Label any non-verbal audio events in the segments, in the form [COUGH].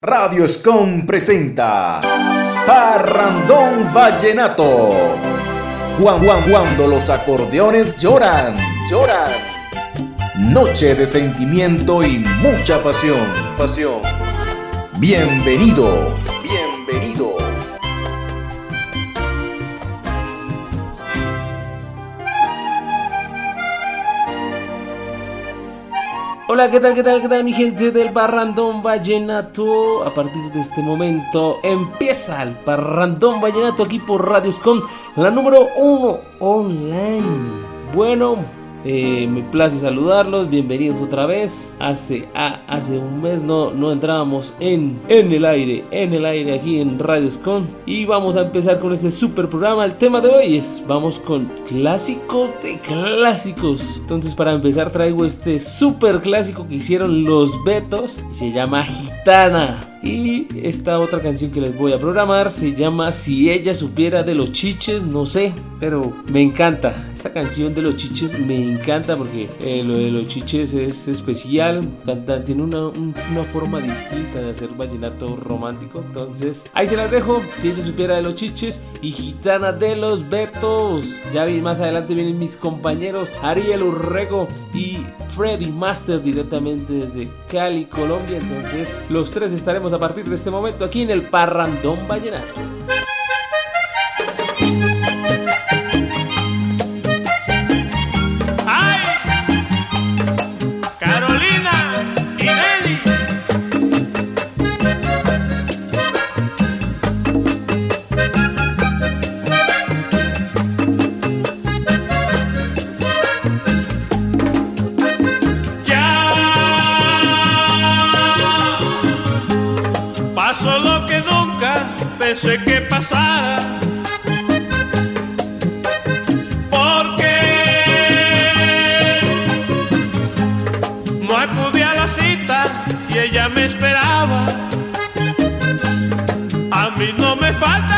Radio Scom presenta Parrandón Vallenato. Juan, Juan, cuando los acordeones lloran, lloran. Noche de sentimiento y mucha pasión, pasión. Bienvenidos, Hola, ¿qué tal, qué tal, qué tal mi gente del Parrandón Vallenato? A partir de este momento empieza el Parrandón Vallenato aquí por Radioscom, la número uno online. Bueno, eh, me place saludarlos, bienvenidos otra vez. Hace, ah, hace un mes no, no entrábamos en, en el aire, en el aire aquí en Radioscom. Y vamos a empezar con este super programa. El tema de hoy es, vamos con clásicos de clásicos. Entonces para empezar traigo este super clásico que hicieron los Betos. Se llama Gitana. Y esta otra canción que les voy a programar se llama Si ella supiera de los chiches, no sé, pero me encanta. Esta canción de los chiches me encanta porque eh, lo de los chiches es especial, canta, tiene una, un- una forma distinta de hacer vallenato romántico. Entonces, ahí se las dejo. Si ella supiera de los chiches y gitana de los betos. Ya vi, más adelante vienen mis compañeros Ariel Urrego y Freddy Master directamente desde Cali, Colombia. Entonces, los tres estaremos a partir de este momento aquí en el Parrandón Vallenato. Pensé que pasara. Porque no acudí a la cita y ella me esperaba. A mí no me falta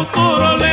futuro le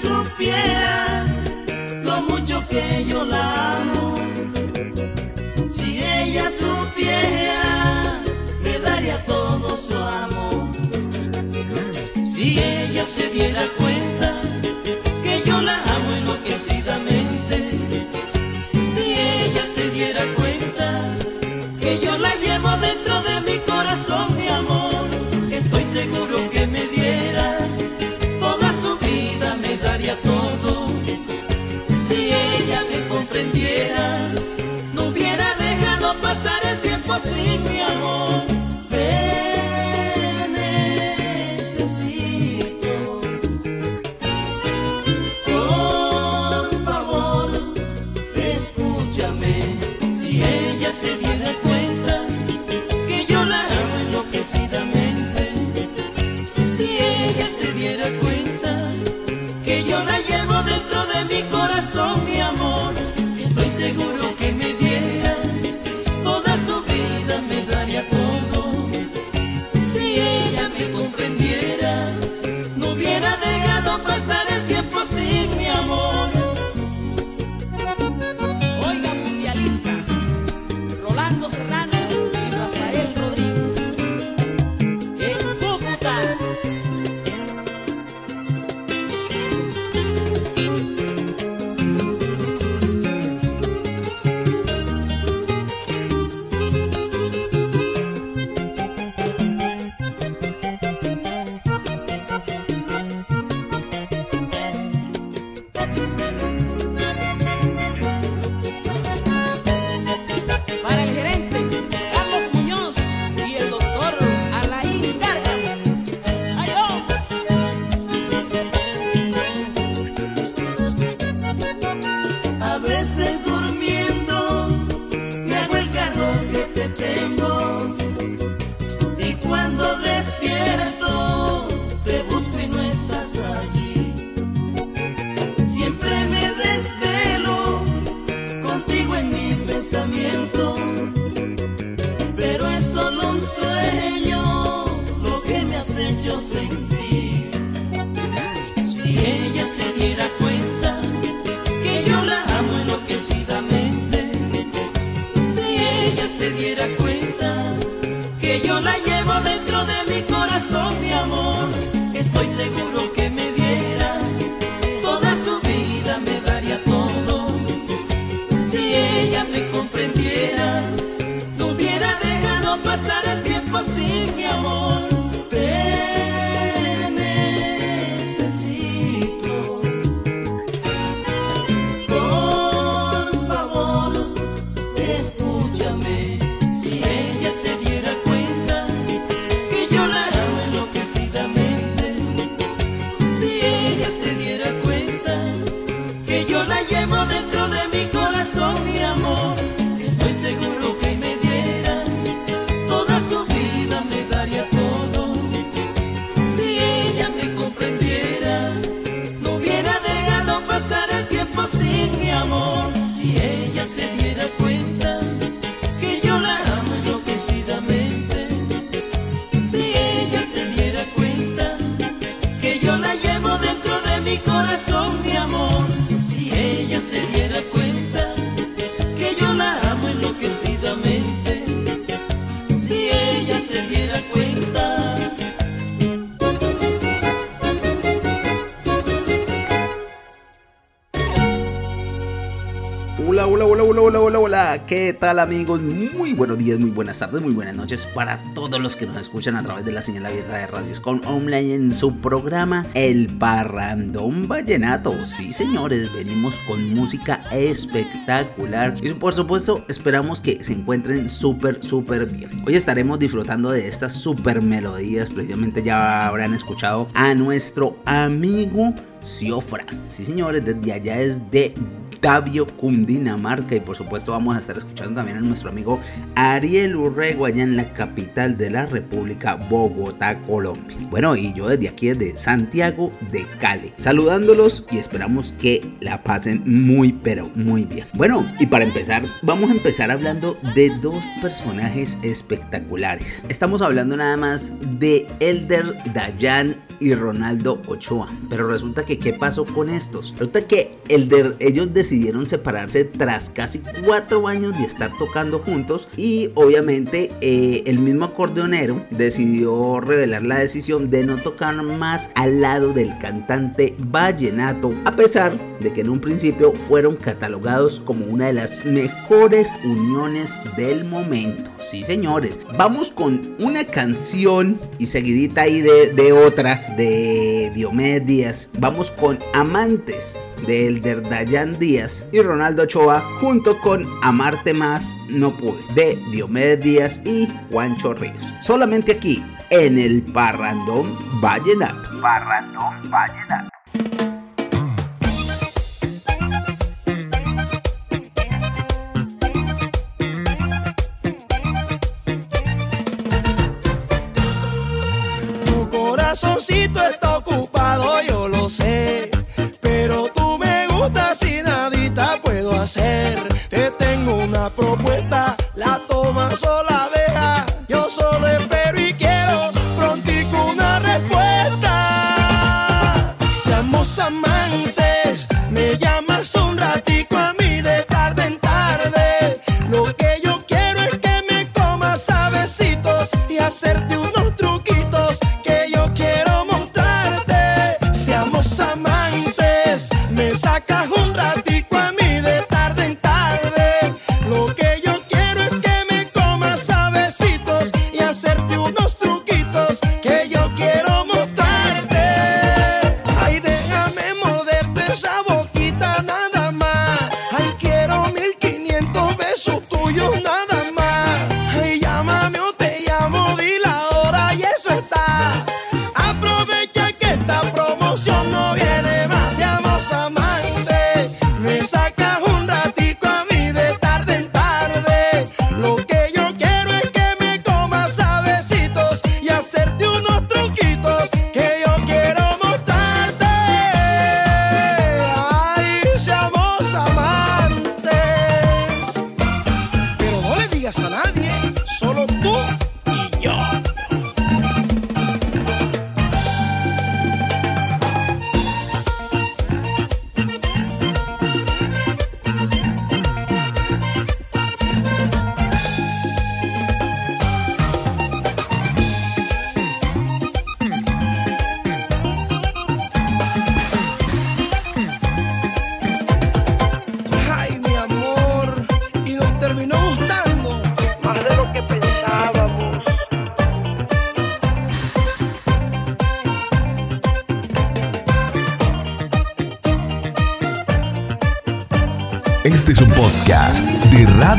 supiera lo mucho que yo la amo, si ella supiera, le daría todo su amor. Si ella se diera cuenta que yo la amo enloquecidamente, si ella se diera cuenta. entendiera ¿Qué tal amigos? Muy buenos días, muy buenas tardes, muy buenas noches para todos los que nos escuchan a través de la señal abierta de Radio Con Online en su programa El Parrandón Vallenato. Sí, señores, venimos con música espectacular y por supuesto esperamos que se encuentren súper, súper bien. Hoy estaremos disfrutando de estas super melodías, precisamente ya habrán escuchado a nuestro amigo Ciofra. Sí, señores, desde allá es de Tavio, Cundinamarca. Y por supuesto, vamos a estar escuchando también a nuestro amigo Ariel Urrego, allá en la capital de la República, Bogotá, Colombia. Bueno, y yo desde aquí, desde Santiago de Cali, saludándolos y esperamos que la pasen muy, pero muy bien. Bueno, y para empezar, vamos a empezar hablando de dos personajes espectaculares. Estamos hablando nada más de Elder Dayan y Ronaldo Ochoa. Pero resulta que, ¿qué pasó con estos? Resulta que Elder, ellos decidieron separarse tras casi cuatro años de estar tocando juntos. Y obviamente eh, el mismo acordeonero decidió revelar la decisión de no tocar más al lado del cantante vallenato. A pesar de que en un principio fueron catalogados como una de las mejores uniones del momento. Sí, señores. Vamos con una canción y seguidita ahí de, otra de Diomedes Díaz. Vamos con Amantes de Elder Dayan Y Ronaldo Ochoa junto con Amarte Más No Pude de Diomedes Díaz y Juancho Ríos. Solamente aquí en el Parrandón Vallenato. Parrandón Vallenato. Tu corazoncito está ocupado, yo lo sé. Pero tú hacer. Te tengo una propuesta, la tomas o la dejas. Yo solo espero y quiero prontico una respuesta. Seamos amantes,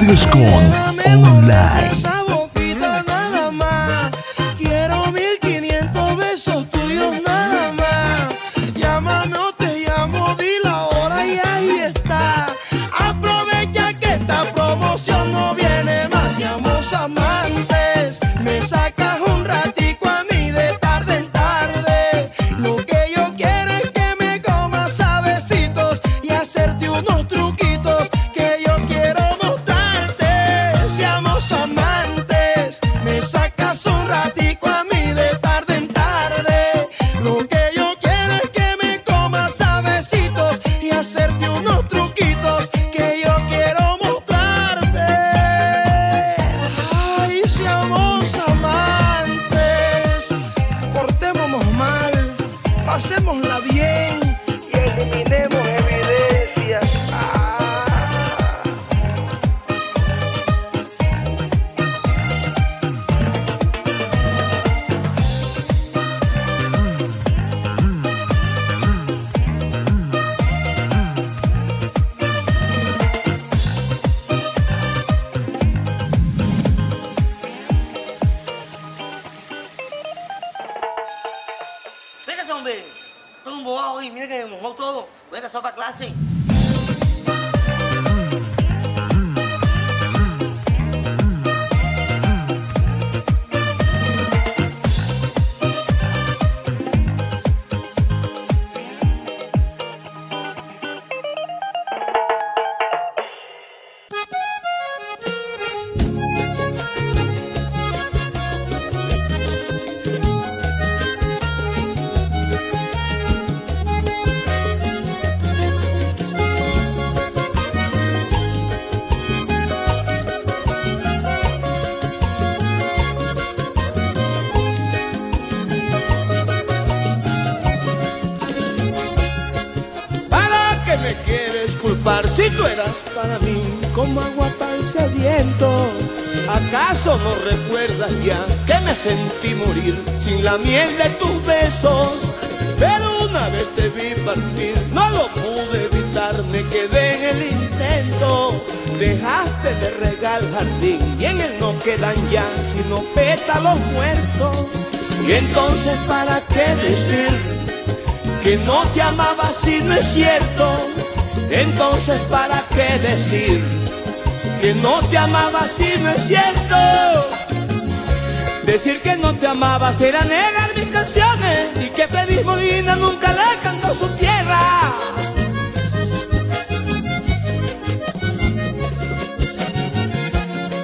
de Radio Escon Dame morder Online. Ya sino pétalos muertos. Y entonces, ¿para qué decir? que no te amaba si no es cierto. Entonces, ¿para qué decir que no te amaba si no es cierto? Decir que no te amaba será negar mis canciones y que Feliz Molina nunca le cantó su tierra.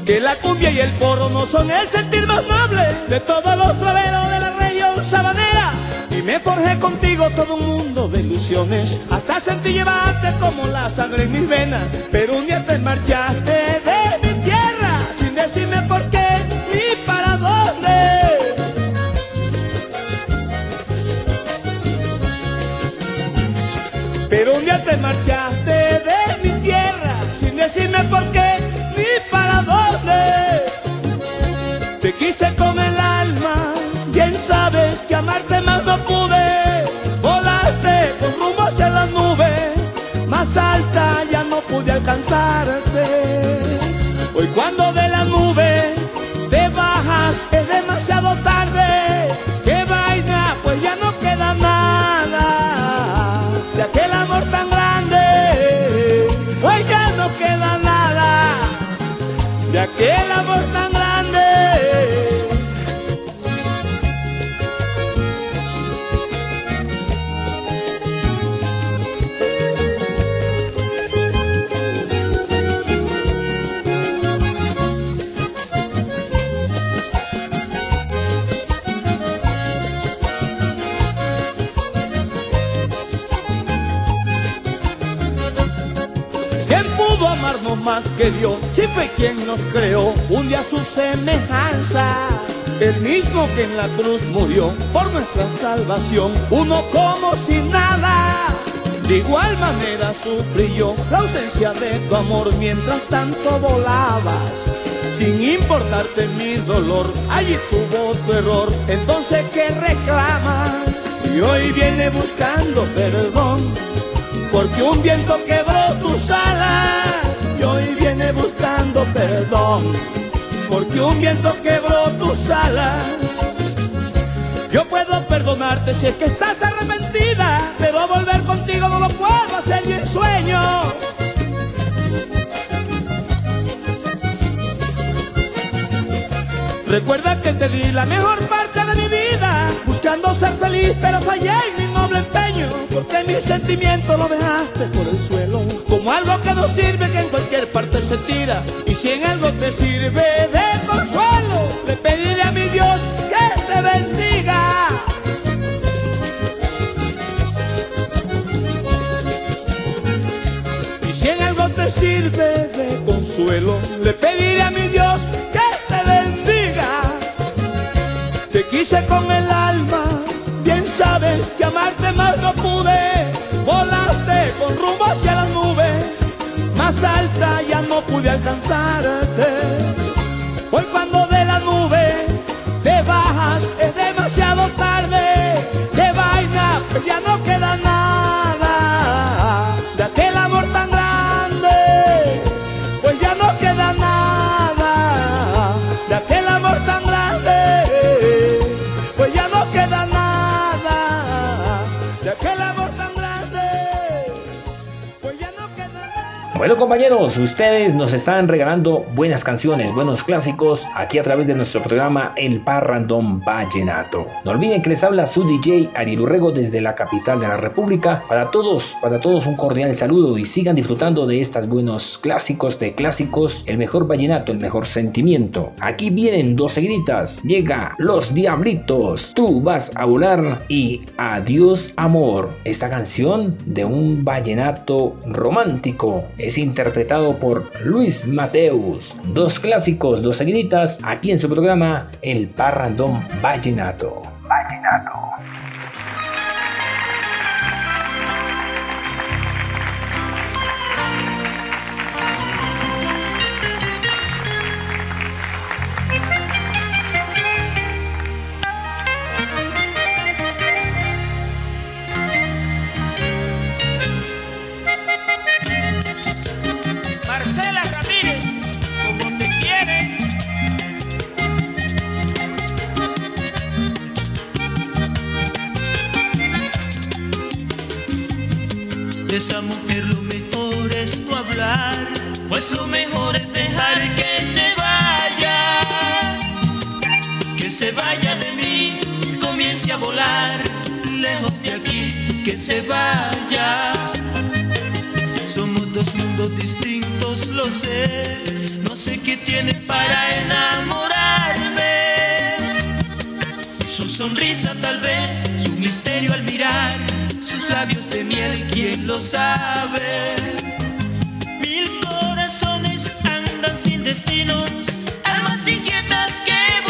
Que la cumbia y el porro no son el sentir más noble de todos los traveros de la región sabanera. Y me forjé contigo todo un mundo de ilusiones, hasta sentí llevarte como la sangre en mis venas. Pero un día te marchaste de mi tierra, sin decirme por qué ni para dónde. Pero un día te marchaste amarte Que en la cruz murió por nuestra salvación, uno como sin nada. De igual manera sufrí yo la ausencia de tu amor mientras tanto volabas. Sin importarte mi dolor, allí tuvo tu error. Entonces, ¿qué reclamas? Y hoy viene buscando perdón porque un viento quebró tus alas y hoy viene buscando perdón, porque un viento quebró tus alas. Yo puedo perdonarte si es que estás arrepentida, pero volver contigo no lo puedo hacer ni en sueño. Recuerda que te di la mejor parte de mi vida, buscando ser feliz, pero fallé en mi noble empeño, porque mi sentimiento lo dejaste por el suelo, como algo que no sirve, que en cualquier parte se tira, y si en algo te sirve de consuelo, le pediré a mi Dios que te bendiga. Sirve de consuelo, le pediré a mi Dios que te bendiga. Te quise con el alma, bien sabes que amarte más no pude. Volaste con rumbo hacia las nubes, más alta ya no pude alcanzarte. Bueno compañeros, ustedes nos están regalando buenas canciones, buenos clásicos aquí a través de nuestro programa El Parrandón Vallenato. No olviden que les habla su DJ Ariel Urrego desde la capital de la República. Para todos, para todos un cordial saludo y sigan disfrutando de estos buenos clásicos de clásicos, el mejor vallenato, el mejor sentimiento. Aquí vienen dos seguiditas, llega Los Diablitos, tú vas a volar y Adiós Amor. Esta canción de un vallenato romántico interpretado por Luis Mateus. Dos clásicos, dos seguiditas, aquí en su programa El Parrandón Vallenato. Vallenato. Pues lo mejor es dejar que se vaya, que se vaya de mí, comience a volar, lejos de aquí, que se vaya. Somos dos mundos distintos, lo sé, no sé qué tiene para enamorarme. Su sonrisa tal vez, su misterio al mirar, sus labios de miel, quién lo sabe. Destinos, almas inquietas que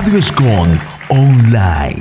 Radio Escon Online.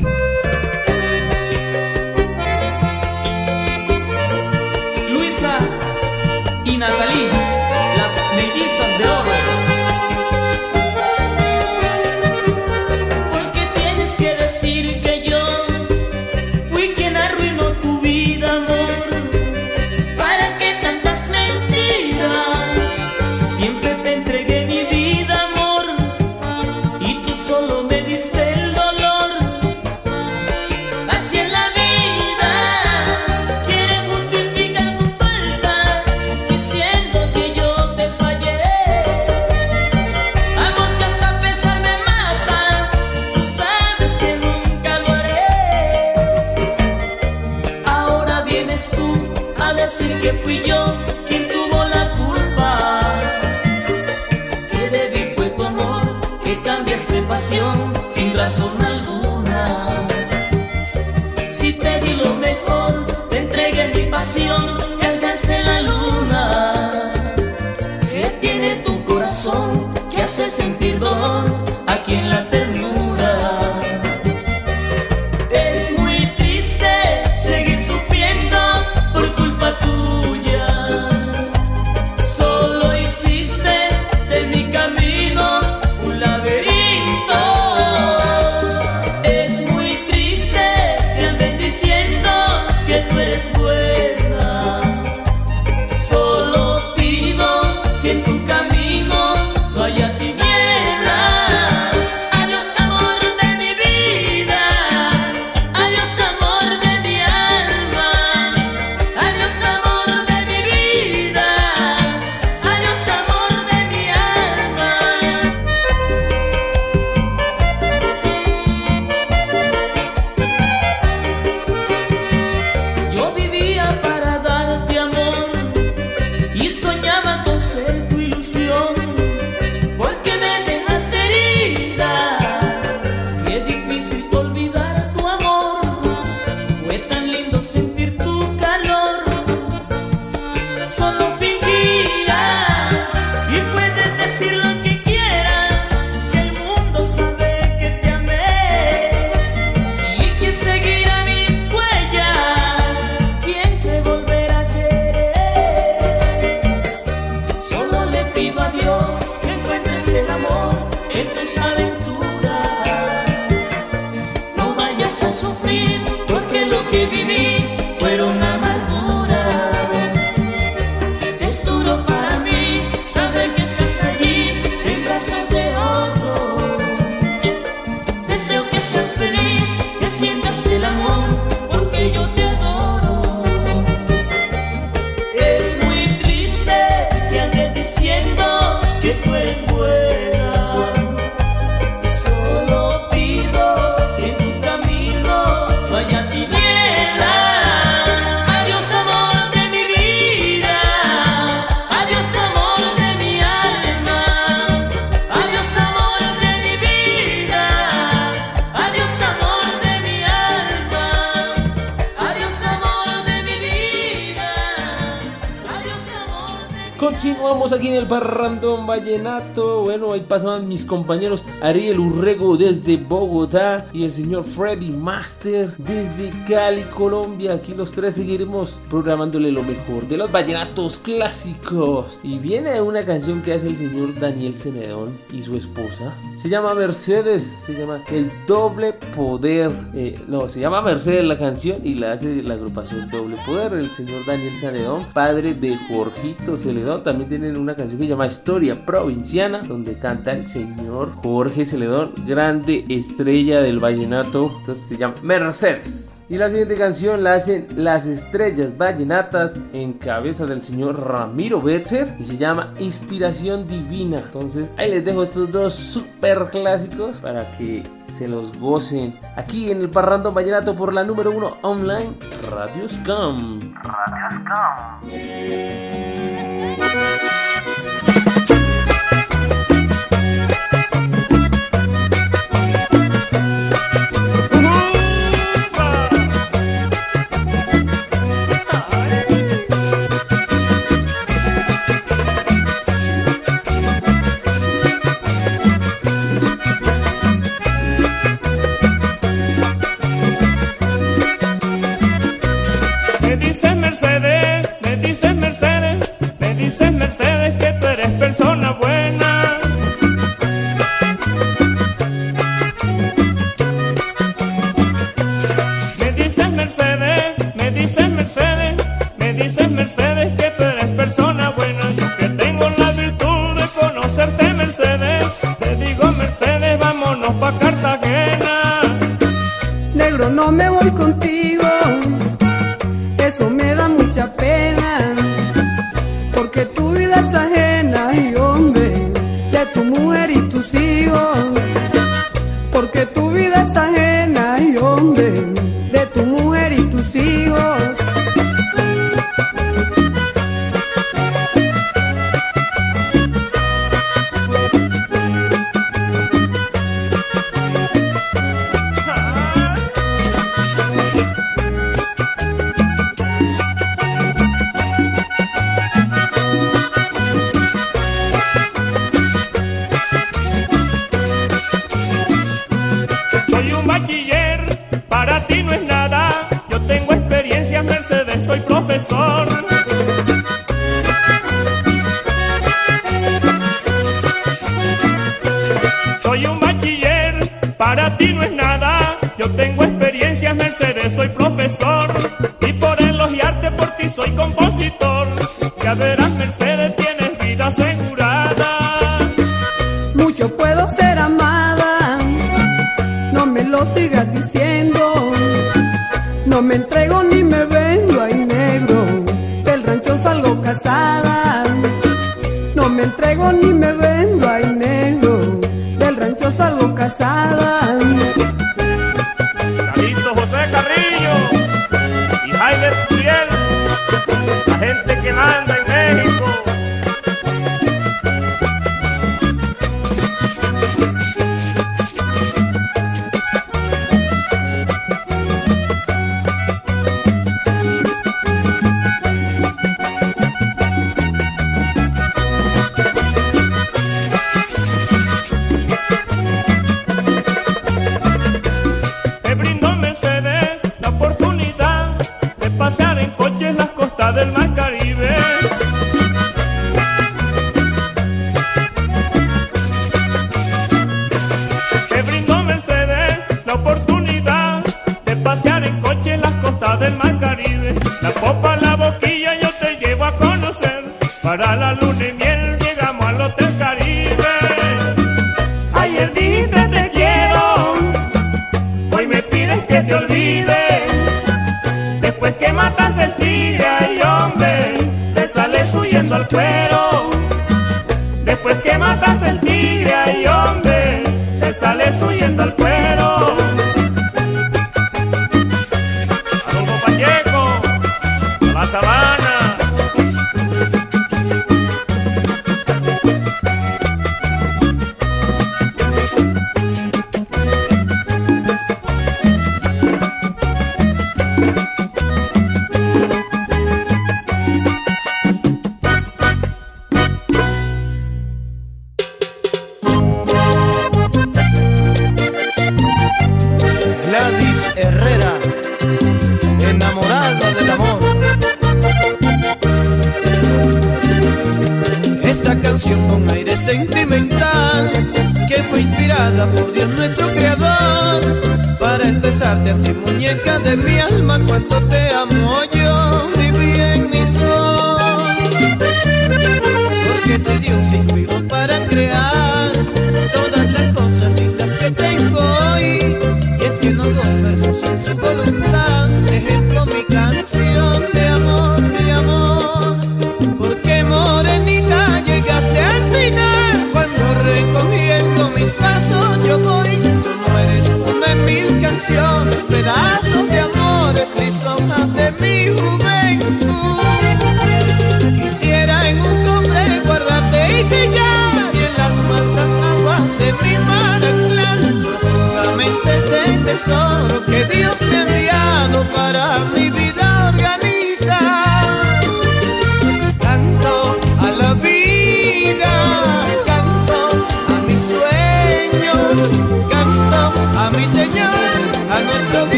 aventuras. No vayas a sufrir porque lo que viví fueron amarguras. Es duro para mí saber que estás allí en brazos de otro. Deseo que seas feliz, que sientas el amor. Aquí en el Parrandón Vallenato. Bueno, ahí pasaban mis compañeros Ariel Urrego desde Bogotá y el señor Freddy Master desde Cali, Colombia. Aquí los tres seguiremos programándole lo mejor de los vallenatos clásicos. Y viene una canción que hace el señor Daniel Cenedón y su esposa. Se llama Mercedes, se llama El Doble Poder. Eh, no, se llama Mercedes la canción y la hace la agrupación Doble Poder del señor Daniel Cenedón, padre de Jorgito Celedón también tienen una canción que se llama Historia Provinciana, donde canta el señor Jorge Celedón, grande estrella del vallenato. Entonces se llama Mercedes. Y la siguiente canción la hacen Las Estrellas Vallenatas en cabeza del señor Ramiro Betzer y se llama Inspiración Divina. Entonces ahí les dejo estos dos super clásicos para que se los gocen aquí en el Parrando Vallenato por la número uno online Radio Scum. Radio para ti no es nada. me entrego ni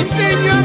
it's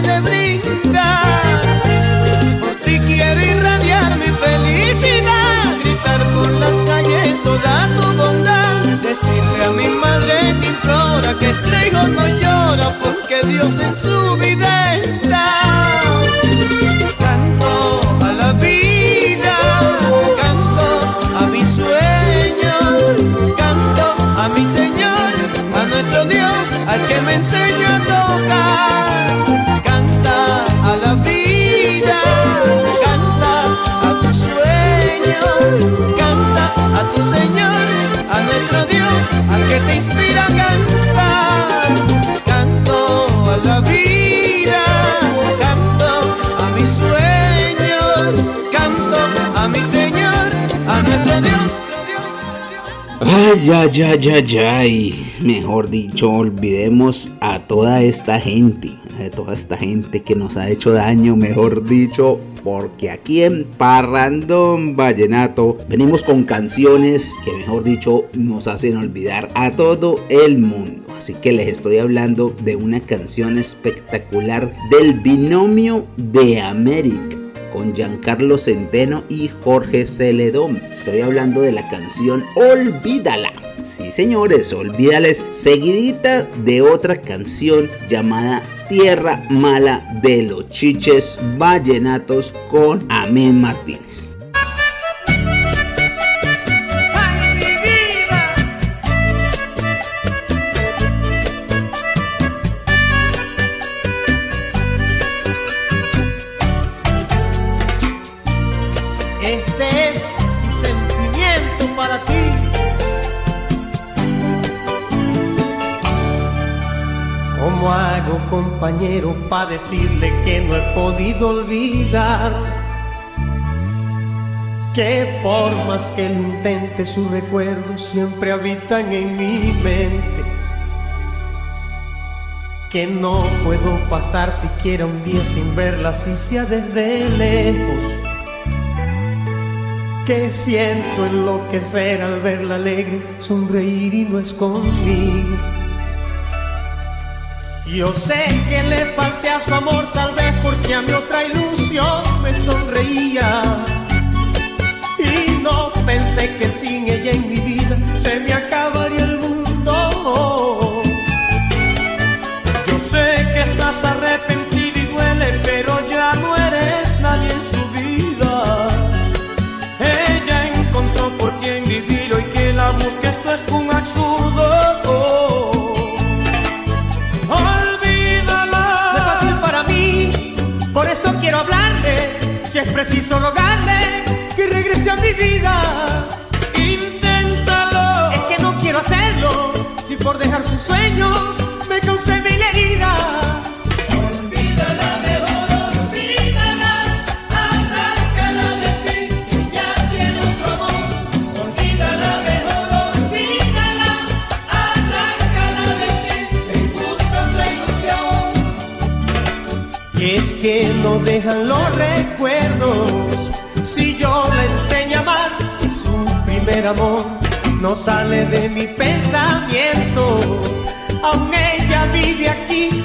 de brillo Ay, ya, ya, ya, ya. Y mejor dicho, olvidemos a toda esta gente. A toda esta gente que nos ha hecho daño, mejor dicho. Porque aquí en Parrandón Vallenato venimos con canciones que, mejor dicho, nos hacen olvidar a todo el mundo. Así que les estoy hablando de una canción espectacular del binomio de América con Giancarlo Centeno y Jorge Celedón. Estoy hablando de la canción Olvídala. Sí, señores, olvídales, seguidita de otra canción llamada Tierra Mala de los Chiches Vallenatos con Amén Martínez. Este es mi sentimiento para ti. ¿Cómo hago compañero para decirle que no he podido olvidar? Qué formas que lo intente, sus recuerdos siempre habitan en mi mente. Que no puedo pasar siquiera un día sin verla, si sea desde lejos. Que siento enloquecer al verla alegre, sonreír y no es conmigo. Yo sé que le falté a su amor, tal vez porque a mi otra ilusión me sonreía. Y no pensé que sin ella en mi vida se me acabaría dejan los recuerdos. Si yo la enseño a amar, si su primer amor. No sale de mi pensamiento. Aún ella vive aquí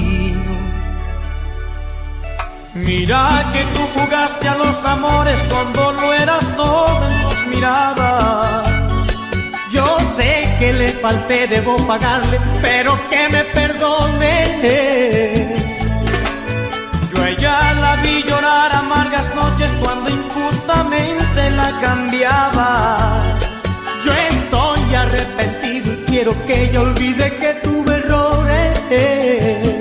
Mira que tú jugaste a los amores cuando lo eras todo en sus miradas. Yo sé que le falté, debo pagarle, pero que me perdone. Yo a ella la vi llorar amargas noches cuando injustamente la cambiaba. Yo estoy arrepentido y quiero que ella olvide que tuve errores.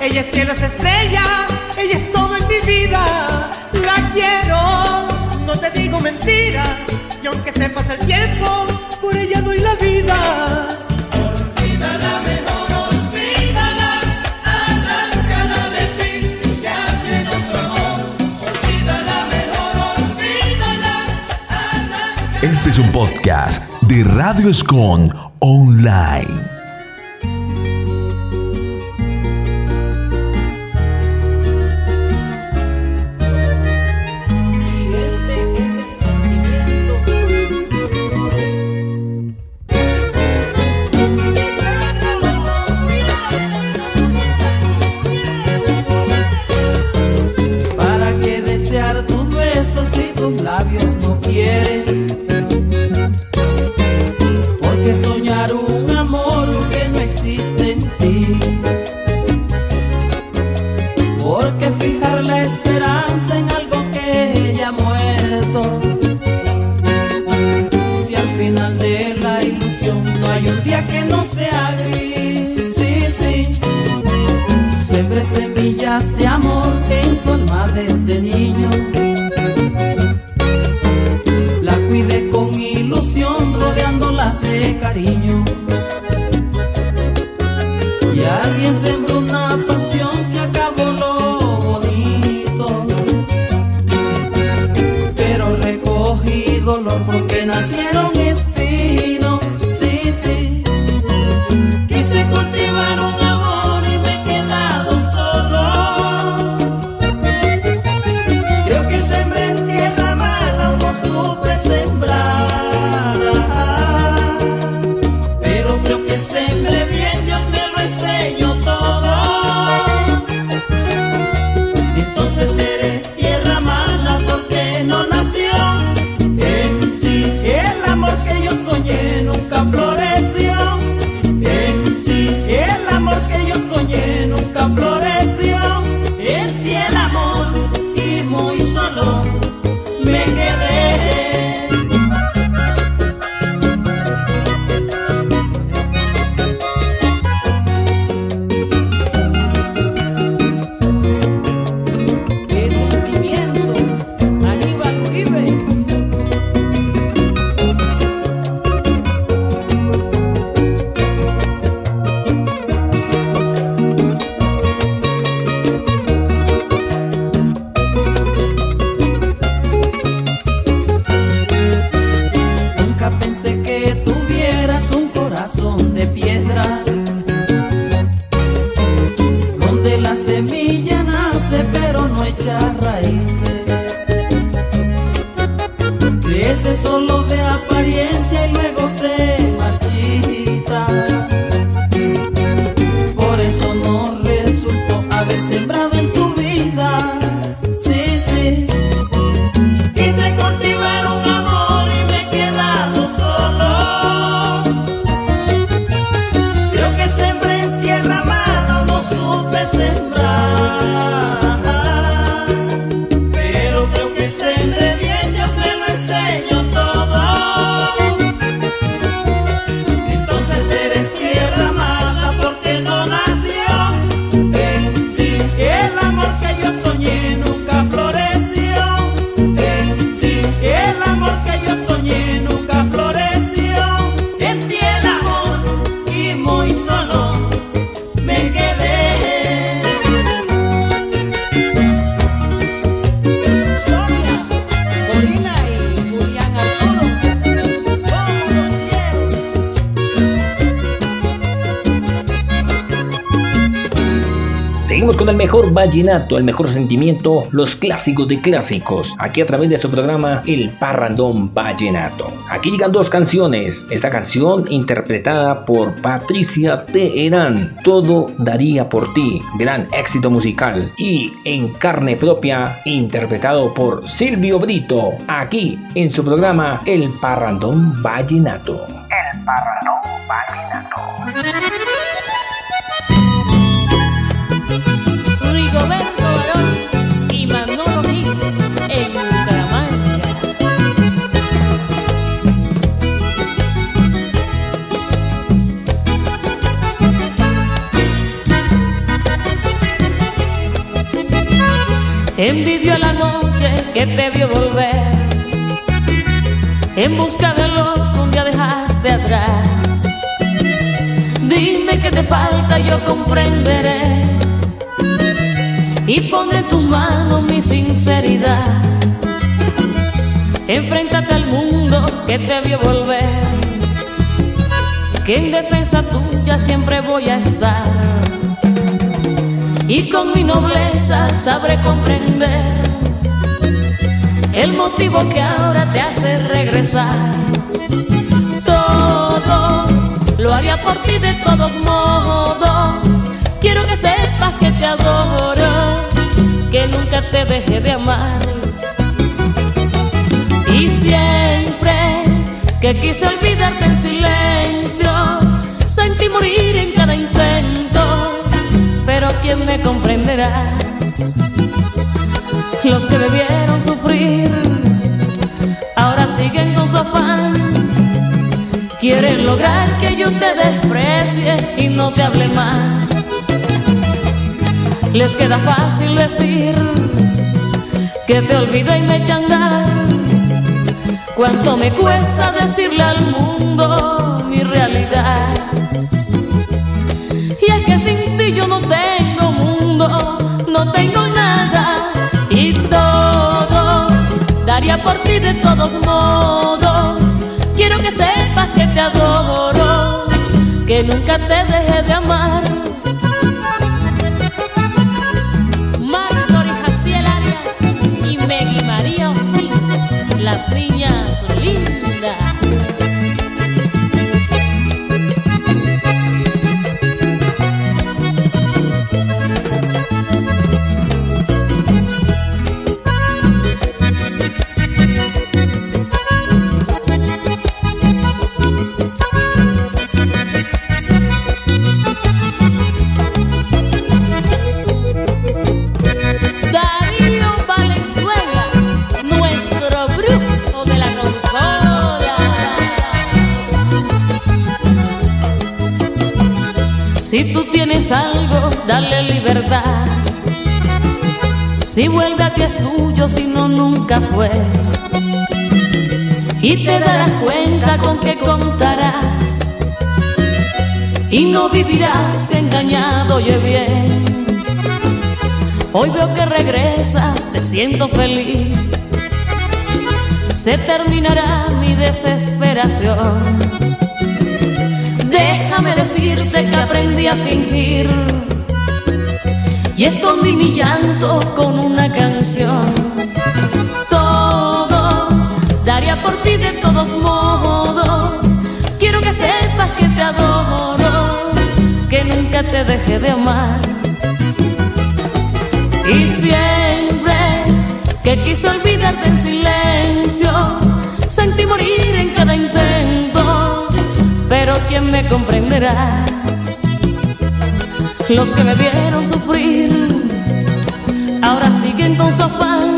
Ella es cielo, es estrella, ella es todo en mi vida. La quiero, no te digo mentiras. Y aunque se pase el tiempo, por ella doy la vida. Olvídala mejor, olvídala, arráncala de ti, ya tiene su amor. Olvídala mejor, olvídala, arráncala. Este es un podcast de Radio Escon Online. Vallenato, el mejor sentimiento, los clásicos de clásicos, aquí a través de su programa El Parrandón Vallenato. Aquí llegan dos canciones, esta canción interpretada por Patricia Teherán, Todo daría por ti, gran éxito musical, y en carne propia interpretado por Silvio Brito, aquí en su programa El Parrandón Vallenato. El Parrandón Vallenato. Envidió la noche que te vio volver en busca de lo que un día dejaste atrás. Dime que te falta, yo comprenderé y pondré en tus manos mi sinceridad. Enfréntate al mundo que te vio volver, que en defensa tuya siempre voy a estar. Y con mi nobleza sabré comprender el motivo que ahora te hace regresar. Todo lo haría por ti de todos modos. Quiero que sepas que te adoro, que nunca te dejé de amar. Y siempre que quise olvidarte en silencio, sentí morir en cada intento. Pero ¿quién me comprenderá? Los que debieron sufrir, ahora siguen con su afán. Quieren lograr que yo te desprecie y no te hable más. Les queda fácil decir que te olvidé y me andar. Cuánto me cuesta decirle al mundo mi realidad. No tengo nada. Y todo daría por ti de todos modos. Quiero que sepas que te adoro, que nunca te dejé de amar. Martor y Jaciel Arias y Meggy María Ospín, las niñas Si vuelve a es tuyo, si no, nunca fue. Y te darás cuenta con que contarás. Y no vivirás engañado, oye bien. Hoy veo que regresas, te siento feliz. Se terminará mi desesperación. De déjame decirte que aprendí a fingir y escondí mi llanto con una canción. Todo daría por ti de todos modos. Quiero que sepas que te adoro, que nunca te dejé de amar. Y siempre que quise olvidarte en silencio, sentí morir en cada intento. Pero ¿quién me comprenderá? Los que me vieron sufrir ahora siguen con su afán.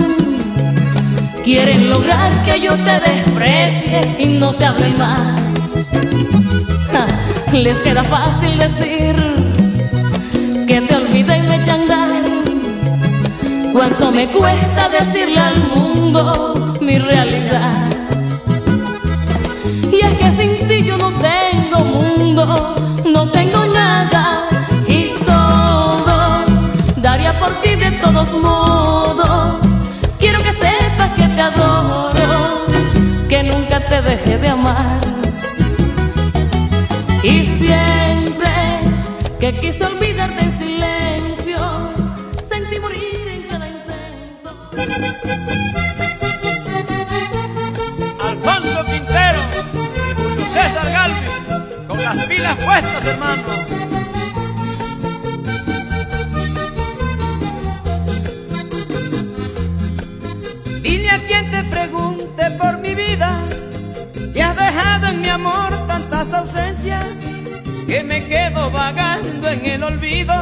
Quieren lograr que yo te desprecie y no te hable más. Les queda fácil decir que te olvidé y me echan andar. Cuánto me cuesta decirle al mundo mi realidad. Por ti de todos modos. Quiero que sepas que te adoro, que nunca te dejé de amar. Y siempre que quise olvidarte en silencio, sentí morir en cada intento. Alfonso Quintero Julio César Galvin, con las pilas puestas, hermano. Por mi vida que has dejado en mi amor tantas ausencias que me quedo vagando en el olvido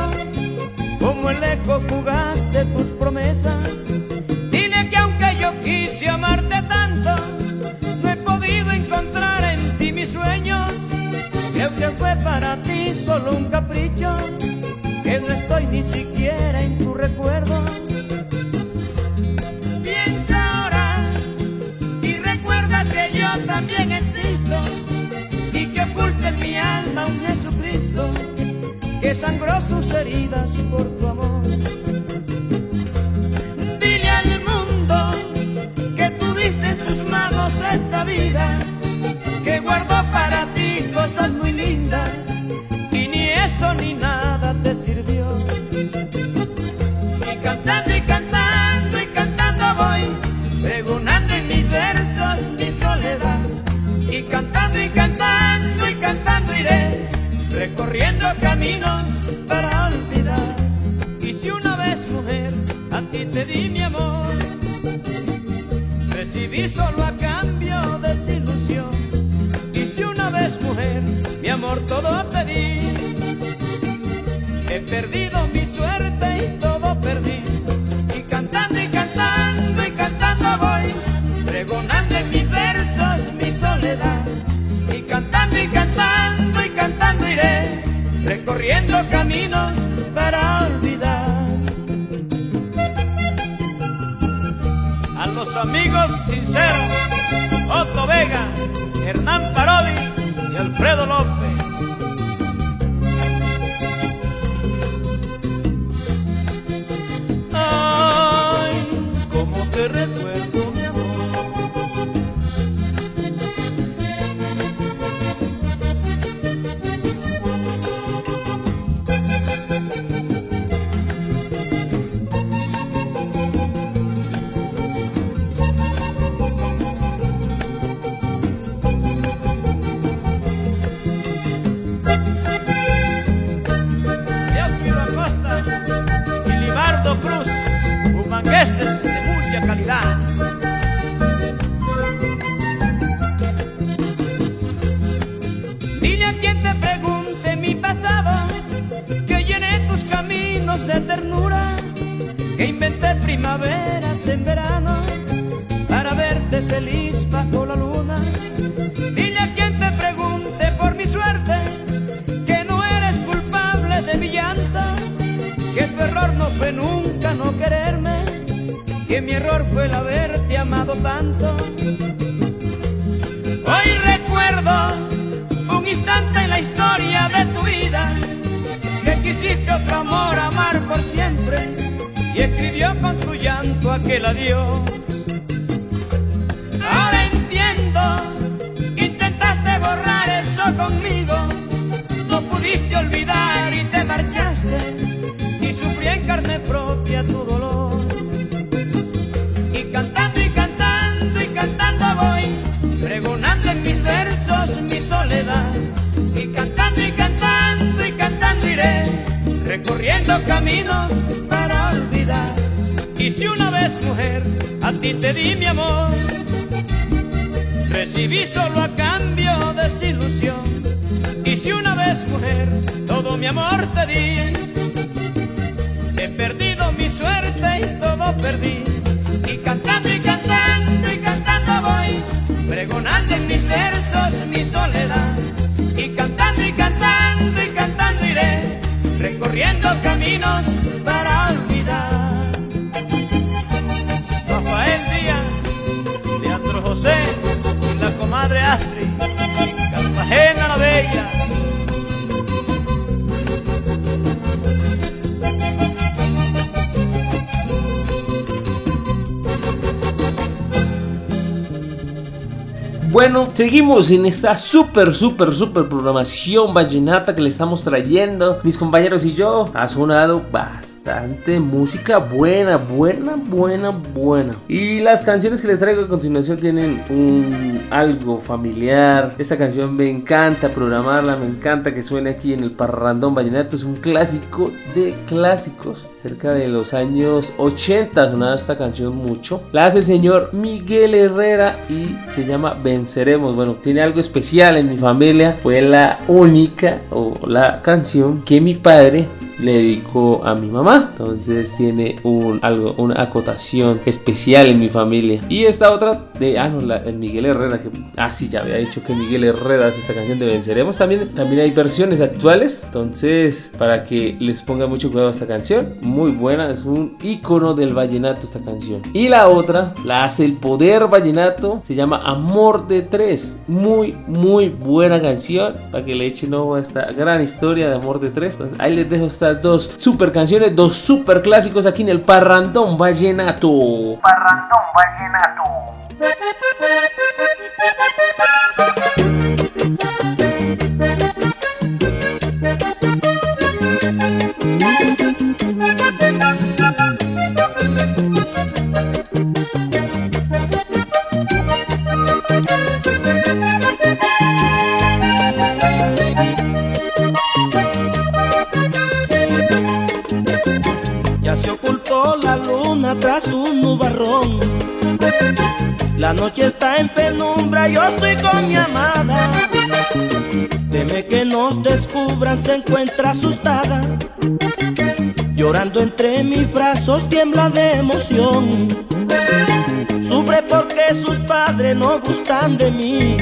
como el eco fugaz de tus promesas. Dile que aunque yo quise amarte tanto, no he podido encontrar en ti mis sueños. Fue para ti solo un amor todo te di, he perdido mi suerte y todo perdí. Y cantando y cantando y cantando voy, pregonando en mis versos mi soledad. Y cantando y cantando y cantando iré, recorriendo caminos para olvidar. A los amigos sinceros, Otto Vega, Hernán Parodi y Alfredo López. Seguimos en esta súper, súper, súper programación vallenata que le estamos trayendo. Mis compañeros y yo ha sonado bastante música buena, buena, buena, buena. Y las canciones que les traigo a continuación tienen un algo familiar. Esta canción me encanta programarla, me encanta que suene aquí en el Parrandón Vallenato. Es un clásico de clásicos. Cerca de los años 80 sonaba esta canción mucho. La hace el señor Miguel Herrera y se llama Venceremos. Bueno, tiene algo especial en mi familia. Fue la única o la canción que mi padre le dedicó a mi mamá. Entonces tiene un algo, una acotación especial en mi familia. Y esta otra de ah no, la de Miguel Herrera que ah sí ya había dicho que Miguel Herrera hace esta canción de Venceremos. También también hay versiones actuales. Entonces para que les ponga mucho cuidado a esta canción, muy buena, es un icono del vallenato esta canción. Y la otra la hace el Poder Vallenato, se llama Amor de Tres. Muy muy buena canción para que le echen ojo a esta gran historia de Amor de Tres. Entonces, ahí les dejo esta dos super canciones, dos super clásicos aquí en el Parrandón Vallenato. Parrandón Vallenato. La noche está en penumbra, yo estoy con mi amada. Teme que nos descubran, se encuentra asustada. Llorando entre mis brazos, tiembla de emoción. Sufre porque sus padres no gustan de mí.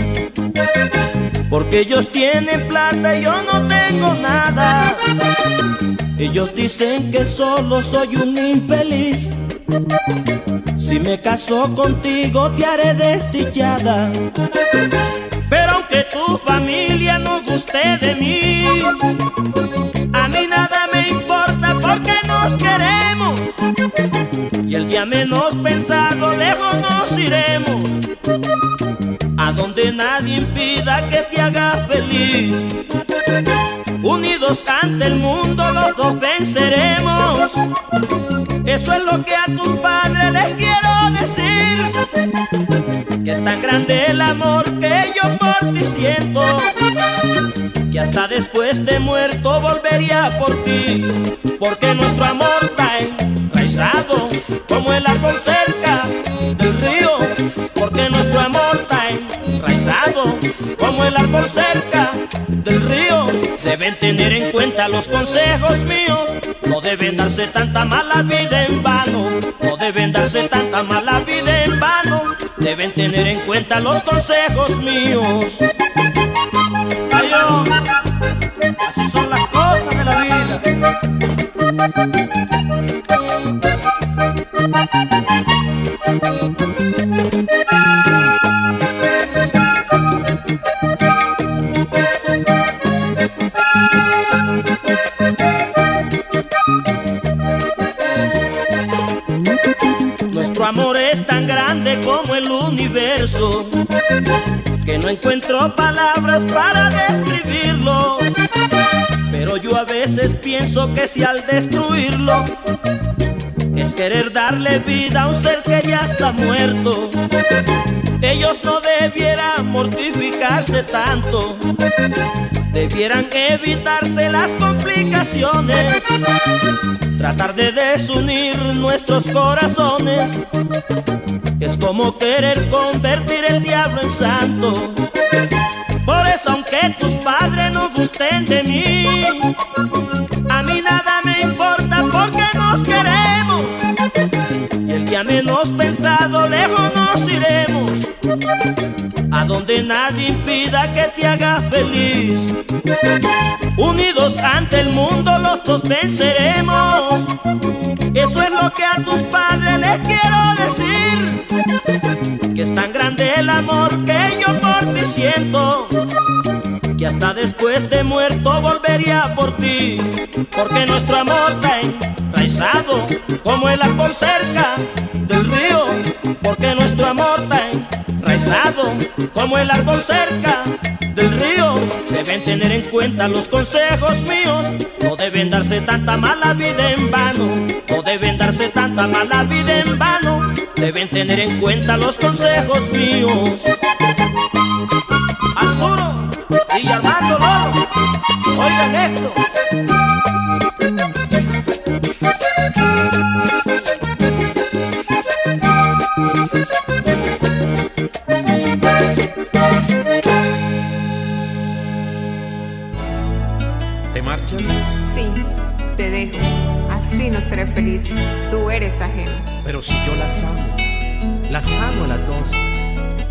Porque ellos tienen plata y yo no tengo nada. Ellos dicen que solo soy un infeliz. Si me caso contigo te haré desdichada. Pero aunque tu familia no guste de mí, a mí nada me importa porque nos queremos. Y el día menos pensado lejos nos iremos. A donde nadie impida que te haga feliz. Unidos ante el mundo los dos venceremos. Eso es lo que a tus padres les quiero decir. Que es tan grande el amor que yo por ti siento. Que hasta después de muerto volvería por ti. Porque nuestro amor está enraizado como el árbol cerca del río. Porque nuestro amor está enraizado como el árbol cerca del río. Deben tener en cuenta los consejos míos. Deben darse tanta mala vida en vano. No deben darse tanta mala vida en vano. Deben tener en cuenta los consejos míos. Ay, oh, así son las cosas de la vida. Que no encuentro palabras para describirlo. Pero yo a veces pienso que si al destruirlo es querer darle vida a un ser que ya está muerto, ellos no debieran mortificarse tanto, debieran evitarse las complicaciones, tratar de desunir nuestros corazones. Es como querer convertir el diablo en santo. Por eso aunque tus padres no gusten de mí, a mí nada me importa porque nos queremos. Y el día menos pensado lejos nos iremos, a donde nadie impida que te haga feliz. Unidos ante el mundo los dos venceremos. Eso es lo que a tus padres les quiero decir. Que es tan grande el amor que yo por ti siento. Que hasta después de muerto volvería por ti. Porque nuestro amor está enraizado como el árbol cerca del río. Porque nuestro amor está enraizado como el árbol cerca del río. Deben tener en cuenta los consejos míos. No deben darse tanta mala vida en vano. No deben darse tanta mala vida en vano. Deben tener en cuenta los consejos míos. Arturo y Armando Loro, oigan esto. Así no seré feliz. Tú eres ajeno. Pero si yo las amo, las amo a las dos.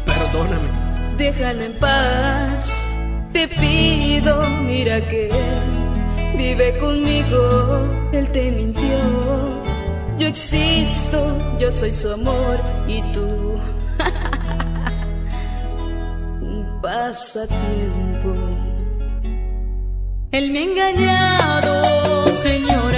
Perdóname. Déjalo en paz, te pido, mira que él vive conmigo, él te mintió. Yo existo, yo soy su amor y tú [LAUGHS] un pasatiempo. Él me ha engañado, señora.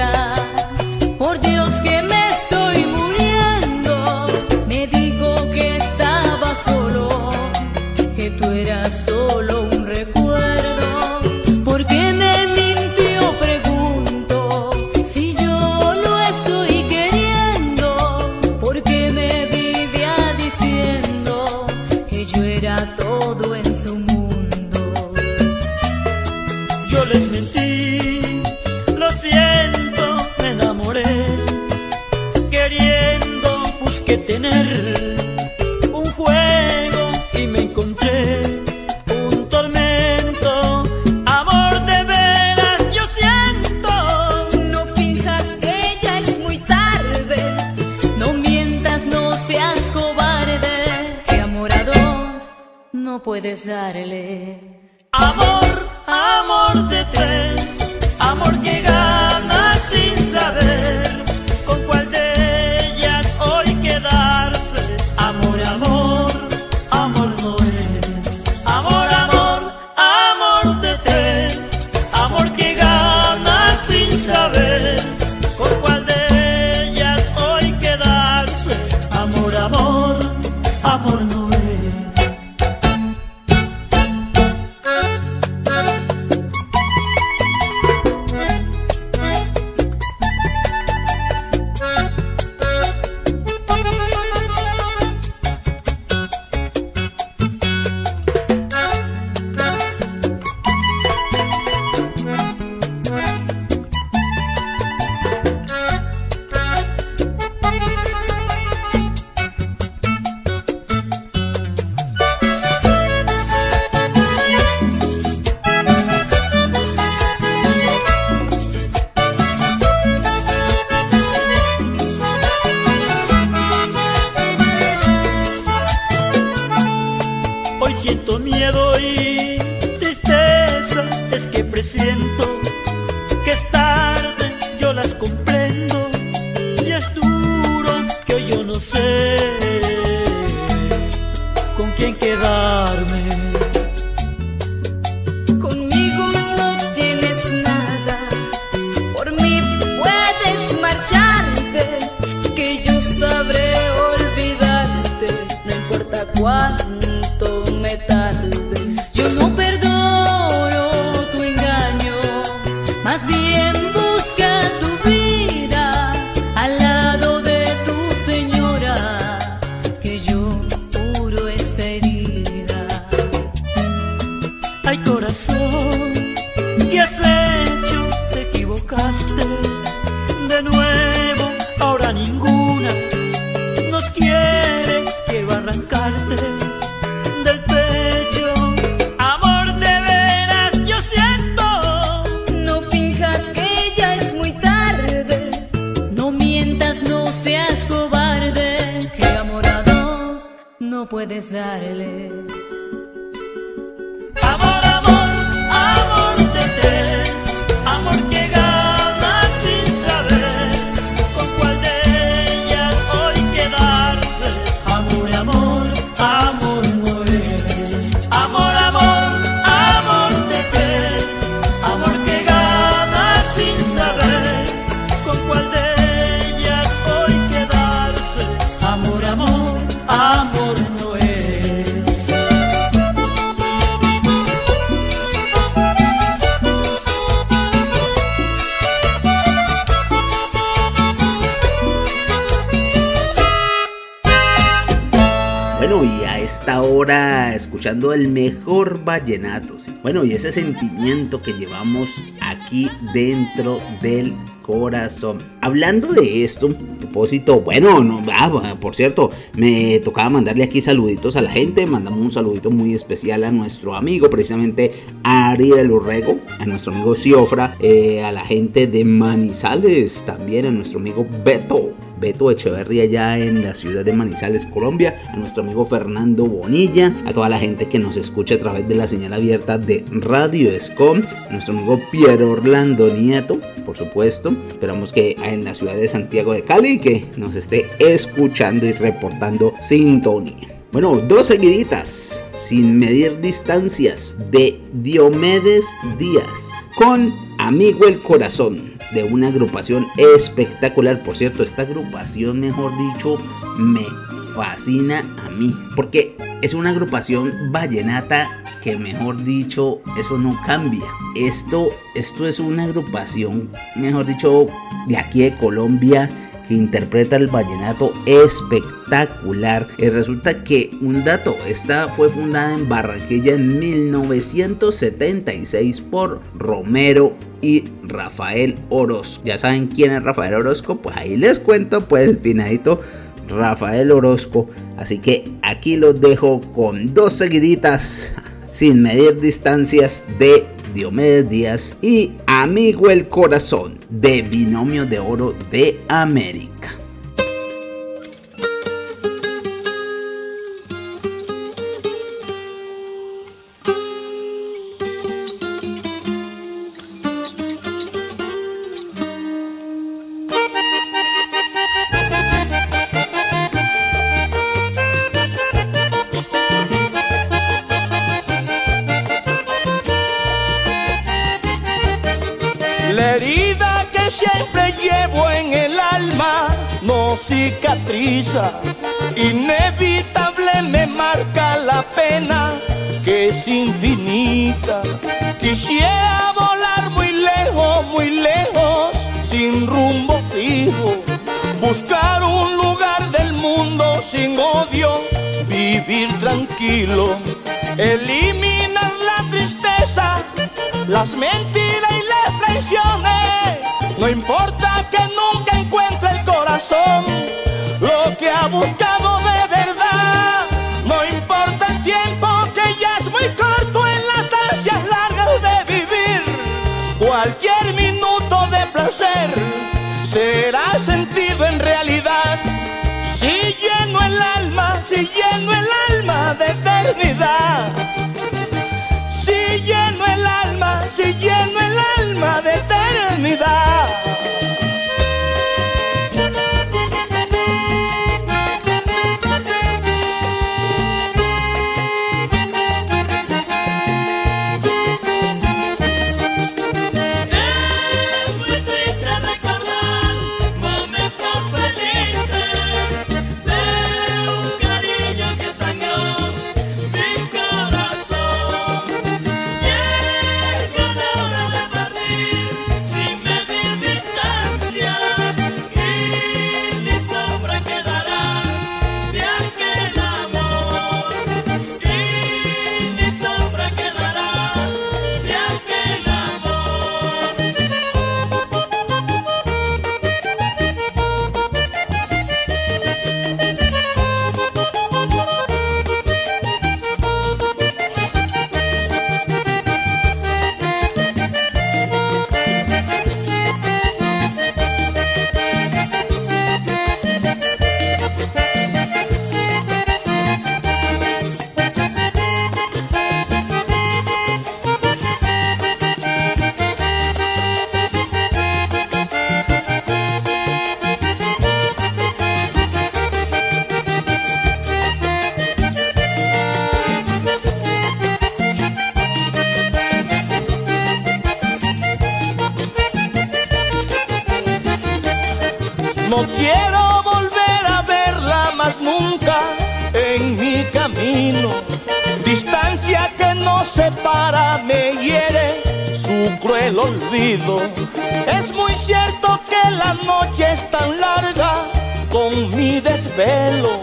Puedes darle. Amor, amor de tres, amor que gana mejor vallenato. ¿sí? Bueno, y ese sentimiento que llevamos aquí dentro del corazón. Hablando de esto, propósito, bueno, no, ah, por cierto, me tocaba mandarle aquí saluditos a la gente. Mandamos un saludito muy especial a nuestro amigo, precisamente Ariel Urrego, a nuestro amigo Ciofra, eh, a la gente de Manizales, también a nuestro amigo Beto. Beto Echeverría allá en la ciudad de Manizales, Colombia, a nuestro amigo Fernando Bonilla, a toda la gente que nos escucha a través de la señal abierta de Radio Escom, a nuestro amigo Piero Orlando Nieto, por supuesto. Esperamos que en la ciudad de Santiago de Cali que nos esté escuchando y reportando sintonía. Bueno, dos seguiditas, sin medir distancias, de Diomedes Díaz, con Amigo el Corazón, de una agrupación espectacular. Por cierto, esta agrupación, mejor dicho, me fascina a mí, porque es una agrupación vallenata que mejor dicho, eso no cambia. Esto, esto es una agrupación, mejor dicho, de aquí de Colombia que interpreta el vallenato espectacular. Y resulta que un dato, esta fue fundada en Barranquilla en 1976 por Romero y Rafael Orozco. Ya saben quién es Rafael Orozco, pues ahí les cuento pues el finadito Rafael Orozco. Así que aquí los dejo con dos seguiditas sin medir distancias de Diomedes Díaz y Amigo el Corazón de Binomio de Oro de América. mi camino. Distancia que nos separa me hiere su cruel olvido. Es muy cierto que la noche es tan larga con mi desvelo.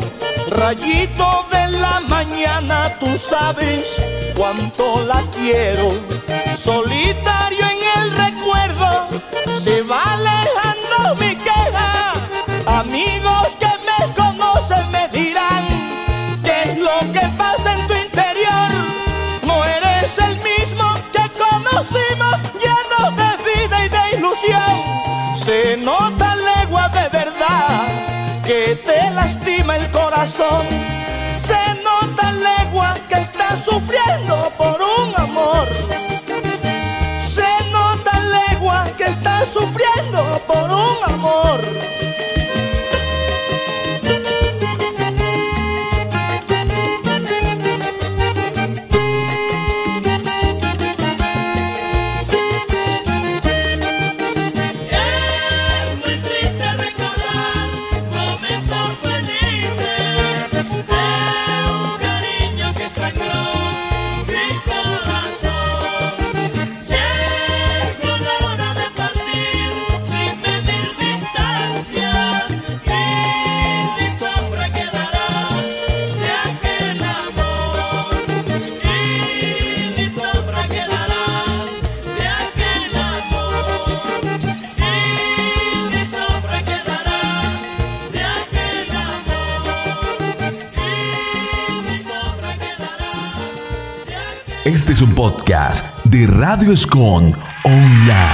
Rayito de la mañana, tú sabes cuánto la quiero. Solitario en el recuerdo, se va alejando mi queja. Amigos que Se nota legua de verdad que te lastima el corazón. Se nota legua que estás sufriendo. un podcast de Radio Escon Online.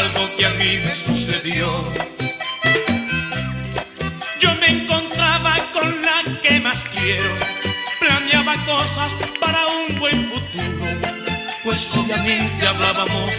algo que a mí me sucedió. Yo me encontraba con la que más quiero, planeaba cosas para un buen futuro, pues obviamente hablábamos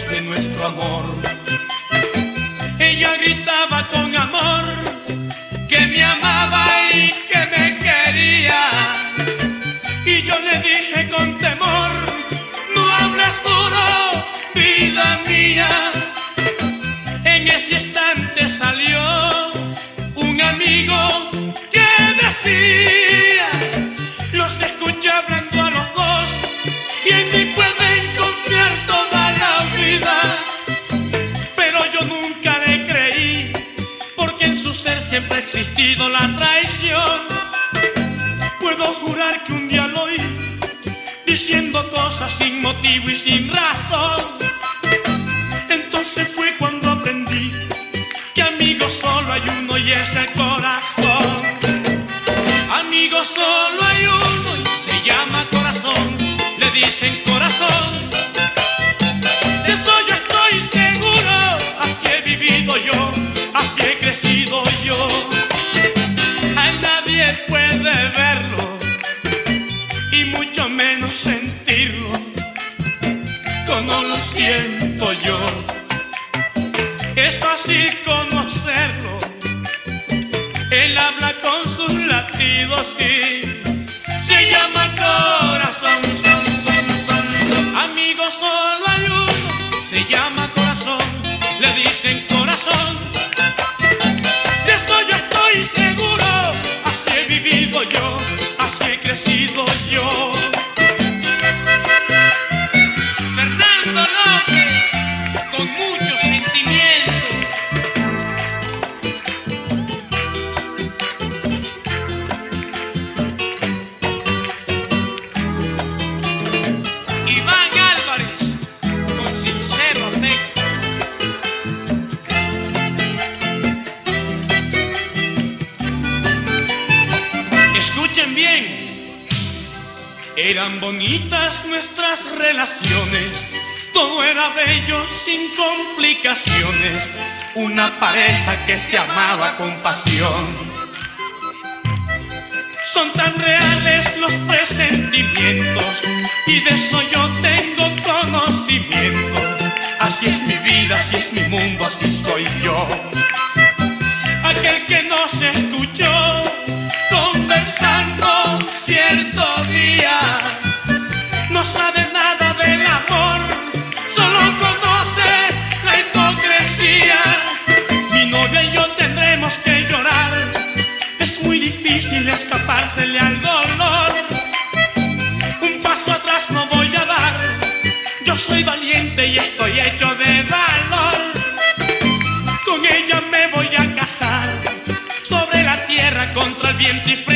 dicen corazón. De eso yo estoy seguro, así he vivido yo, así he crecido yo. A nadie puede verlo y mucho menos sentirlo, como lo siento yo. Es fácil conocerlo, él habla con sus latidos y se llama Cor bonitas nuestras relaciones, todo era bello sin complicaciones, una pareja que se amaba con pasión. Son tan reales los presentimientos y de eso yo tengo conocimiento. Así es mi vida, así es mi mundo, así soy yo. Aquel que nos escuchó conversando cierto día no sabe nada del amor, solo conoce la hipocresía. Mi novia y yo tendremos que llorar, es muy difícil escapársele al dolor. Un paso atrás no voy a dar, yo soy valiente y estoy hecho de valor. Con ella me voy a casar, sobre la tierra contra el viento y frente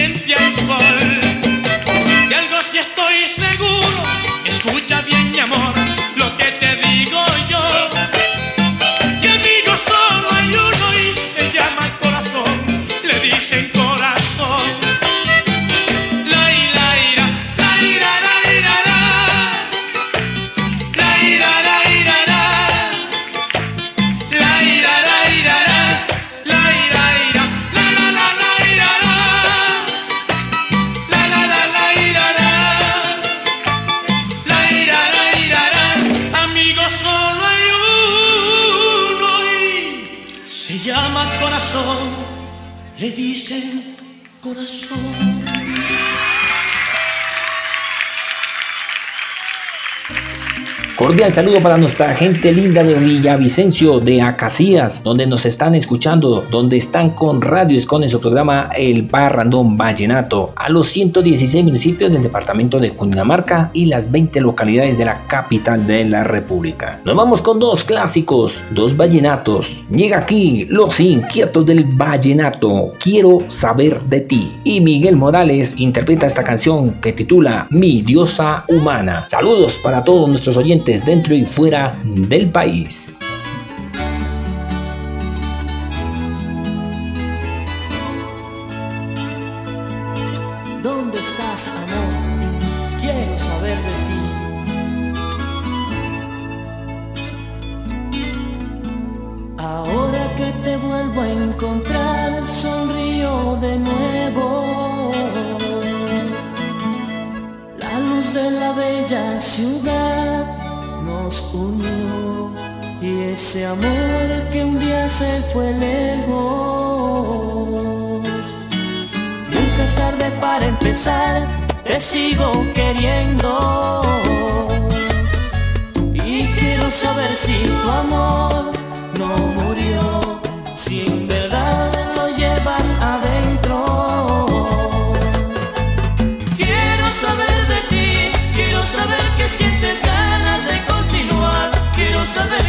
Cordial saludo para nuestra gente linda de Villavicencio, de Acacías, donde nos están escuchando, donde están con Radio Escon su programa El Parrandón Vallenato, a los 116 municipios del departamento de Cundinamarca y las 20 localidades de la capital de la República. Nos vamos con dos clásicos, dos vallenatos. Llega aquí Los Inquietos del Vallenato, Quiero saber de ti. Y Miguel Morales interpreta esta canción que titula Mi diosa humana. Saludos para todos nuestros oyentes dentro y fuera del país. Te sigo queriendo. Y quiero saber si tu amor no murió, si en verdad lo llevas adentro. Quiero saber de ti, quiero saber que sientes ganas de continuar. Quiero saber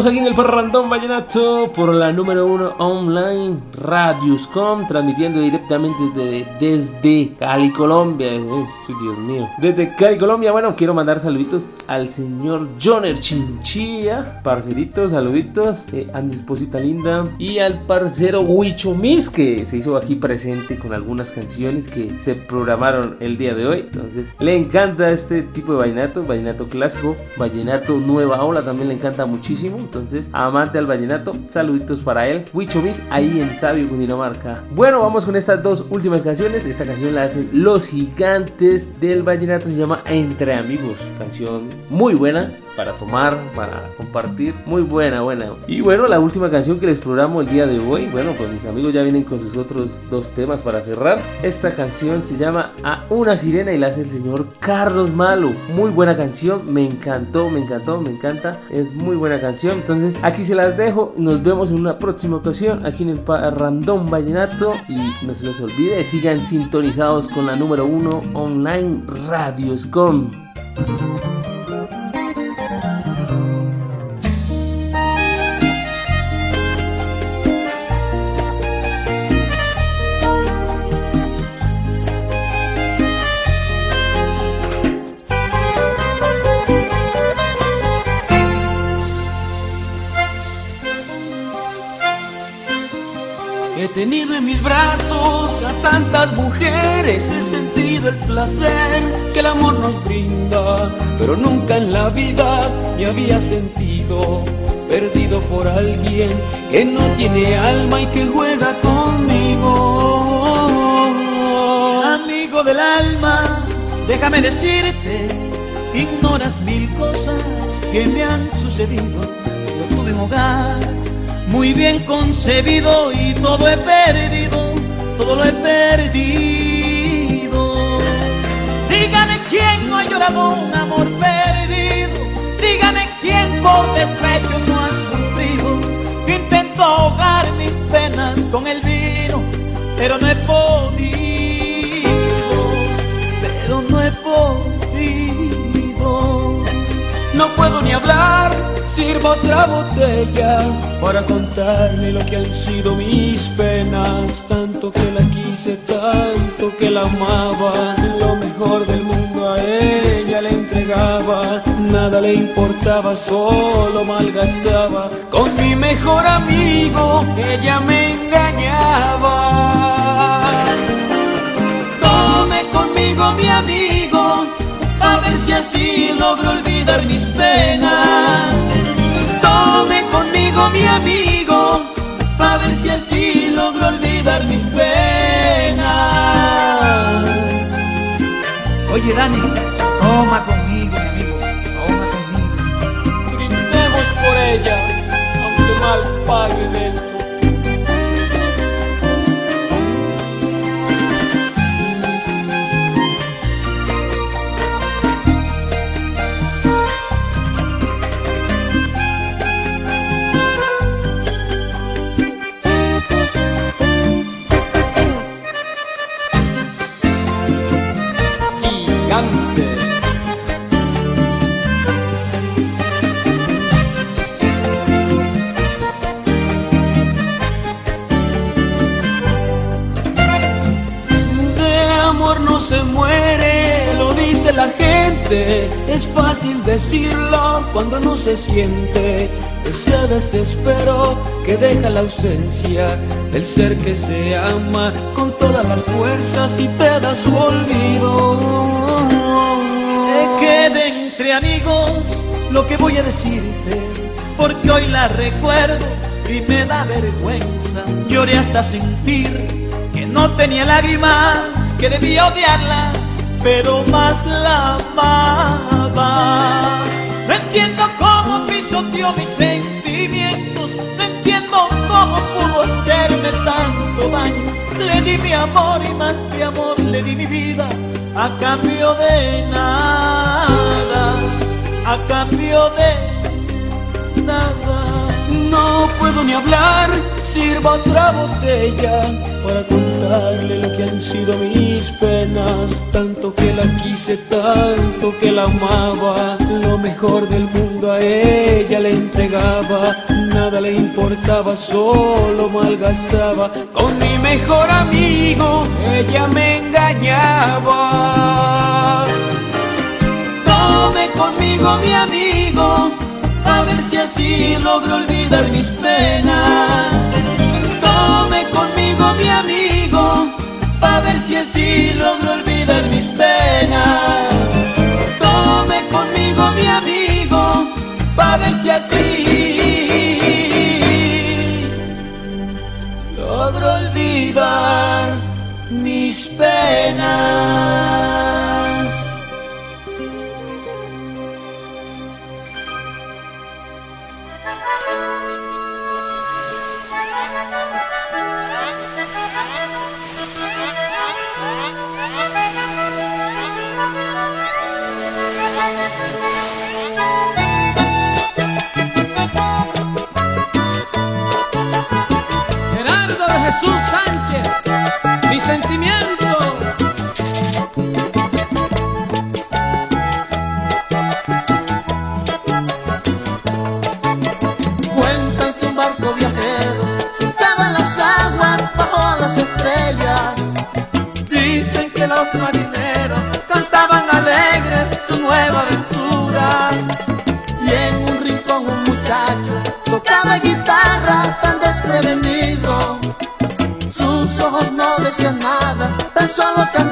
Continuamos aquí en el Parrandón Vallenato por la número uno online Radiuscom, transmitiendo directamente de- desde Cali, Colombia. Ay, Dios mío. Desde Cali, Colombia. Bueno, quiero mandar saluditos al señor Joner Chinchilla, parceritos, saluditos eh, a mi esposita linda y al parcero Huicho Mis, que se hizo aquí presente con algunas canciones que se programaron el día de hoy. Entonces, le encanta este tipo de vallenato, vallenato clásico, vallenato nueva ola, también le encanta muchísimo. Entonces, amante al vallenato, saluditos para él. Huicho Mis, ahí en Bueno, vamos con estas dos últimas canciones. Esta canción la hacen Los Gigantes del Vallenato, se llama Entre Amigos. Canción muy buena para tomar, para compartir. Muy buena, buena. Y bueno, la última canción que les programo el día de hoy. Bueno, pues mis amigos ya vienen con sus otros dos temas para cerrar. Esta canción se llama A una sirena y la hace el señor Carlos Malo. Muy buena canción, me encantó, me encantó, me encanta. Es muy buena canción. Entonces aquí se las dejo. Nos vemos en una próxima ocasión aquí en el Random Vallenato. Y no se les olvide, sigan sintonizados con la número uno online Radioscom. He tenido en mis brazos a tantas mujeres, he sentido el placer que el amor nos brinda, pero nunca en la vida me había sentido perdido por alguien que no tiene alma y que juega conmigo. Amigo del alma, déjame decirte, ignoras mil cosas que me han sucedido. Yo tuve un hogar muy bien concebido y todo he perdido, todo lo he perdido. Dígame quién no ha llorado un amor perdido, dígame quién por despecho no ha sufrido. Intento ahogar mis penas con el vino, pero no he podido, pero no he podido. No puedo ni hablar, sirvo otra botella para contarle lo que han sido mis penas. Tanto que la quise, tanto que la amaba. Lo mejor del mundo a ella le entregaba. Nada le importaba, solo malgastaba. Con mi mejor amigo, ella me engañaba. Tome conmigo, mi amigo, a ver si así logro olvidar mis penas. Tome conmigo, mi amigo, a ver si así logro olvidar mis penas. Oye, Dani, toma conmigo, mi amigo, toma conmigo. Brindemos por ella, aunque mal pague el muere, lo dice la gente. Es fácil decirlo cuando no se siente ese desespero que deja la ausencia del ser que se ama con todas las fuerzas y te da su olvido. Que quede entre amigos lo que voy a decirte, porque hoy la recuerdo y me da vergüenza. Lloré hasta sentir que no tenía lágrimas, que debía odiarla, pero más la amaba. No entiendo cómo pisoteó mis sentimientos, no entiendo cómo pudo hacerme tanto daño. Le di mi amor y más mi amor, le di mi vida a cambio de nada, a cambio de nada. No puedo ni hablar, sirva otra botella para contarle lo que han sido mis penas. Tanto que la quise, tanto que la amaba. Lo mejor del mundo a ella le entregaba. Nada le importaba, solo malgastaba. Con mi mejor amigo, ella me engañaba. Tome conmigo mi amigo, a ver si así logro olvidar mis penas. Si así logro olvidar mis penas. Tome conmigo mi amigo, a ver si así logro olvidar mis penas. Gerardo de Jesús Sánchez, mi sentimiento. Solo cantaba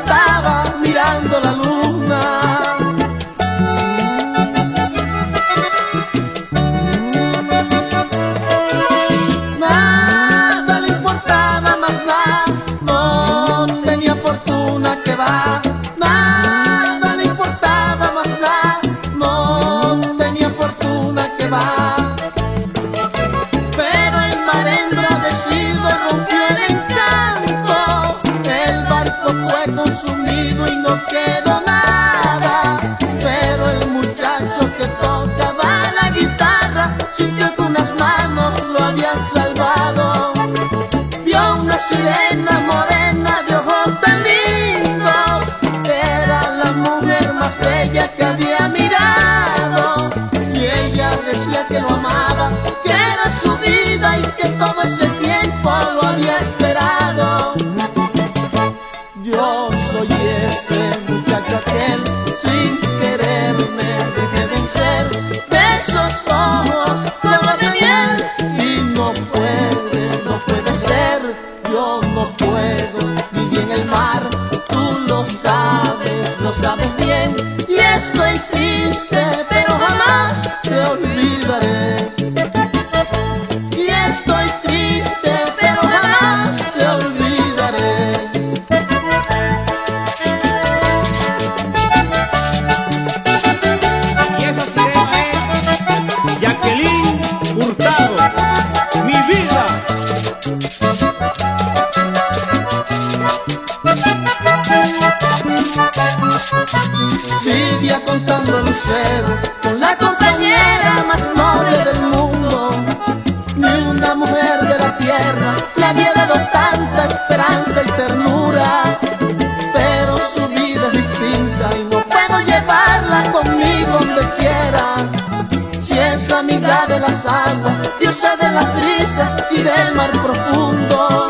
diosa de las brisas y del mar profundo.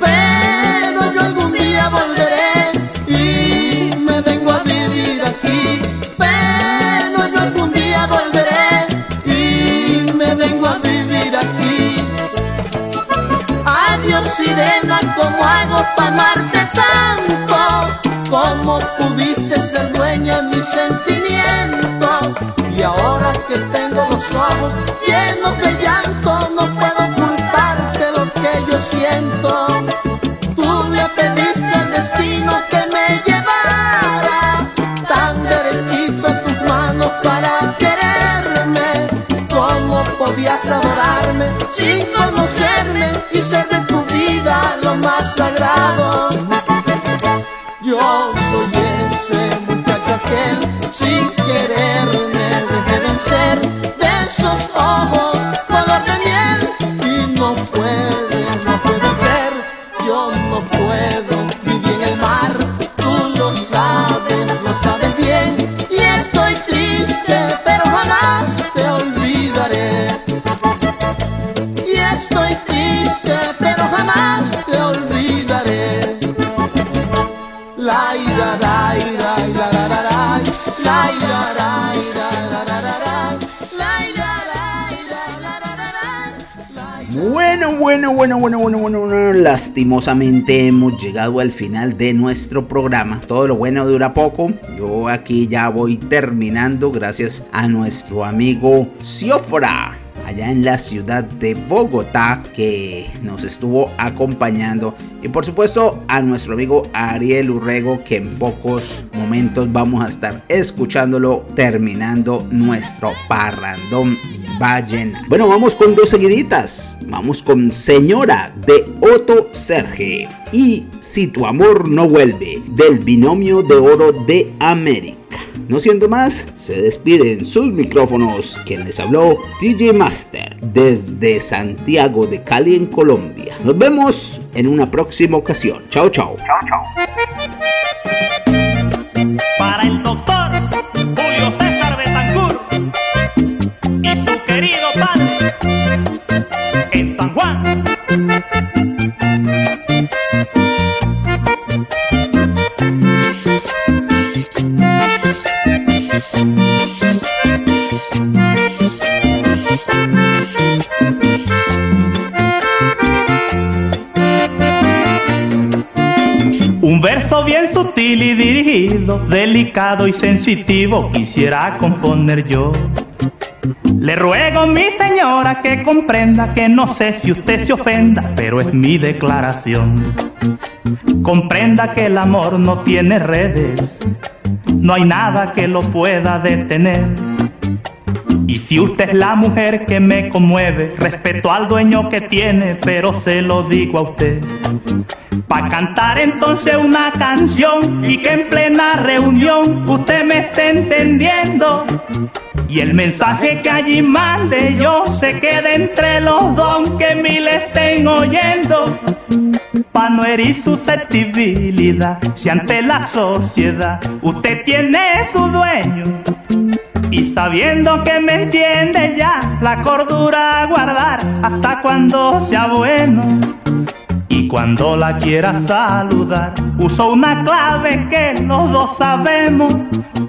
Pero yo algún día volveré y me vengo a vivir aquí. Pero yo algún día volveré y me vengo a vivir aquí. Adiós sirena, ¿cómo hago para? ¿Cómo pudiste ser dueña de mis sentimientos? Y ahora que tengo los ojos llenos de llanto, no puedo ocultarte lo que yo siento. Tú le pediste al destino que me llevara tan derechito tus manos para quererme. ¿Cómo podías adorarme sin conocerme y ser de tu vida lo más sagrado? Bueno, bueno, bueno, bueno, lastimosamente hemos llegado al final de nuestro programa. Todo lo bueno dura poco. Yo aquí ya voy terminando gracias a nuestro amigo Siofra allá en la ciudad de Bogotá que nos estuvo acompañando y por supuesto a nuestro amigo Ariel Urrego que en pocos momentos vamos a estar escuchándolo terminando nuestro parrandón ballena. Bueno, vamos con dos seguiditas. Vamos con Señora de Otto Serge y Si tu amor no vuelve del binomio de oro de América. No siendo más, se despiden sus micrófonos quien les habló DJ Master desde Santiago de Cali en Colombia. Nos vemos en una próxima ocasión. Chao, chao. Para delicado y sensitivo quisiera componer yo. Le ruego, mi señora, que comprenda que no sé si usted se ofenda, pero es mi declaración. Comprenda que el amor no tiene redes, no hay nada que lo pueda detener. Y si usted es la mujer que me conmueve, respeto al dueño que tiene, pero se lo digo a usted. Pa' cantar entonces una canción y que en plena reunión usted me esté entendiendo. Y el mensaje que allí mande yo se quede entre los dos que mil estén oyendo. Pa' no herir susceptibilidad, si ante la sociedad usted tiene su dueño. Y sabiendo que me entiende ya, la cordura guardar hasta cuando sea bueno. Y cuando la quiera saludar, uso una clave que los dos sabemos.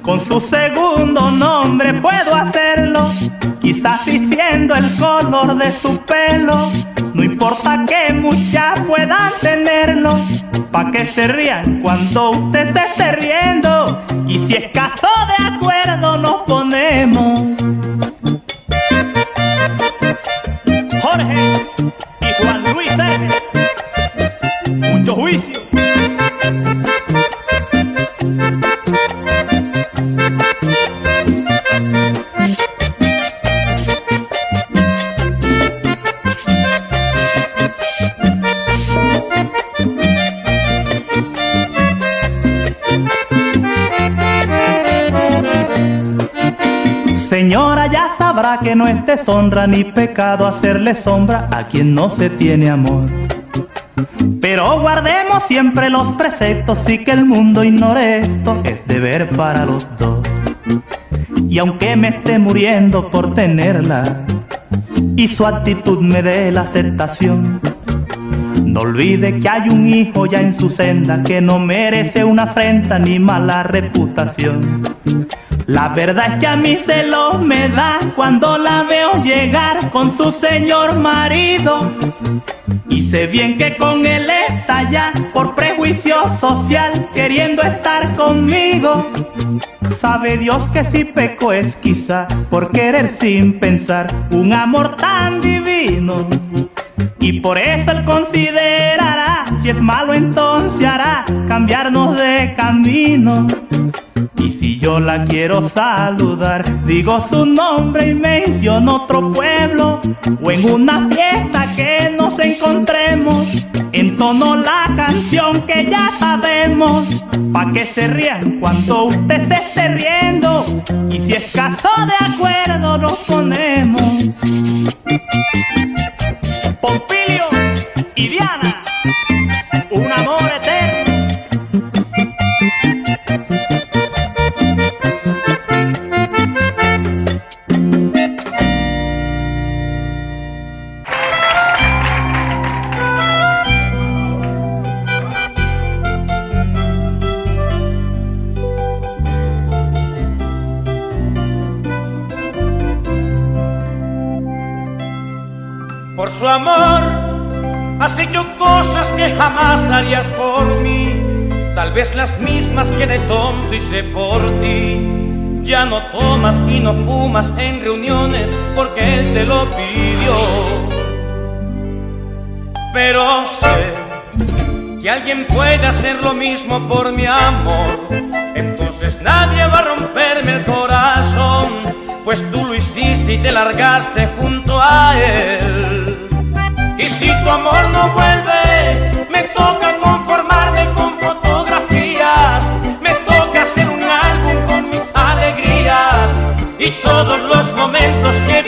Con su segundo nombre puedo hacerlo. Quizás diciendo el color de su pelo. No importa que muchas puedan tenerlo. Pa' que se rían cuando usted esté riendo. Y si es caso de acuerdo, nos ponemos. Jorge que no es deshonra ni pecado hacerle sombra a quien no se tiene amor. Pero guardemos siempre los preceptos y que el mundo ignore esto, es deber para los dos. Y aunque me esté muriendo por tenerla y su actitud me dé la aceptación, no olvide que hay un hijo ya en su senda que no merece una afrenta ni mala reputación. La verdad es que a mí se lo me da cuando la veo llegar con su señor marido. Y sé bien que con él está ya por prejuicio social queriendo estar conmigo. Sabe Dios que si peco es quizá por querer sin pensar un amor tan divino. Y por eso él considerará, si es malo entonces hará cambiarnos de camino. Y si yo la quiero saludar, digo su nombre y menciono otro pueblo. O en una fiesta que nos encontremos, entono la canción que ya sabemos. Pa' que se rían cuando usted se esté riendo. Y si es caso de acuerdo, nos ponemos. Pompilio y Diana, amor has hecho cosas que jamás harías por mí. Tal vez las mismas que de tonto hice por ti. Ya no tomas y no fumas en reuniones porque él te lo pidió. Pero sé que alguien puede hacer lo mismo por mi amor. Entonces nadie va a romperme el corazón, pues tú lo hiciste y te largaste junto a él. Y si tu amor no vuelve, me toca conformarme con fotografías, me toca hacer un álbum con mis alegrías. Y todos los momentos que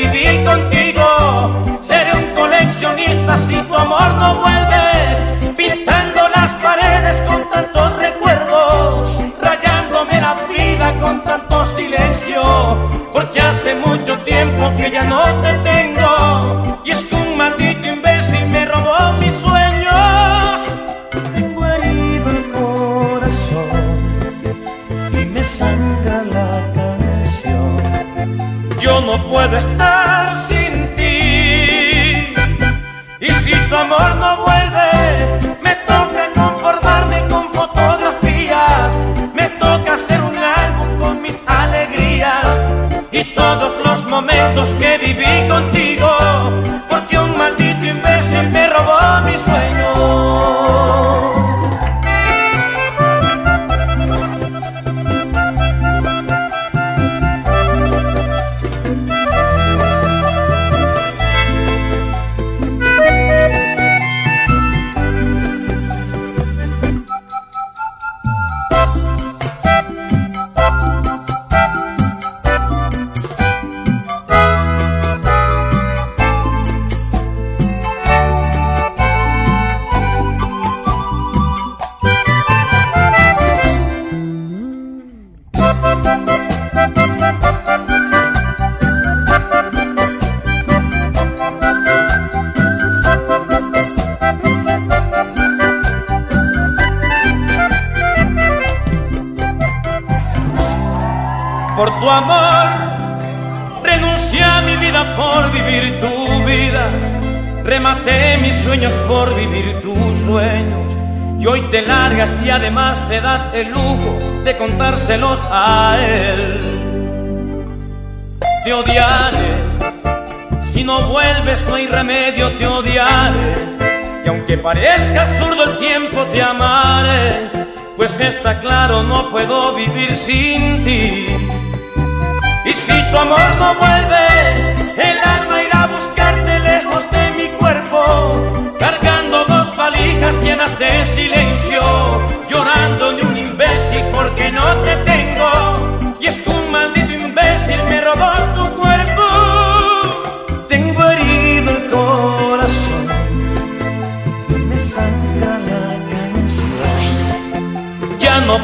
está claro, no puedo vivir sin ti. Y si tu amor no vuelve,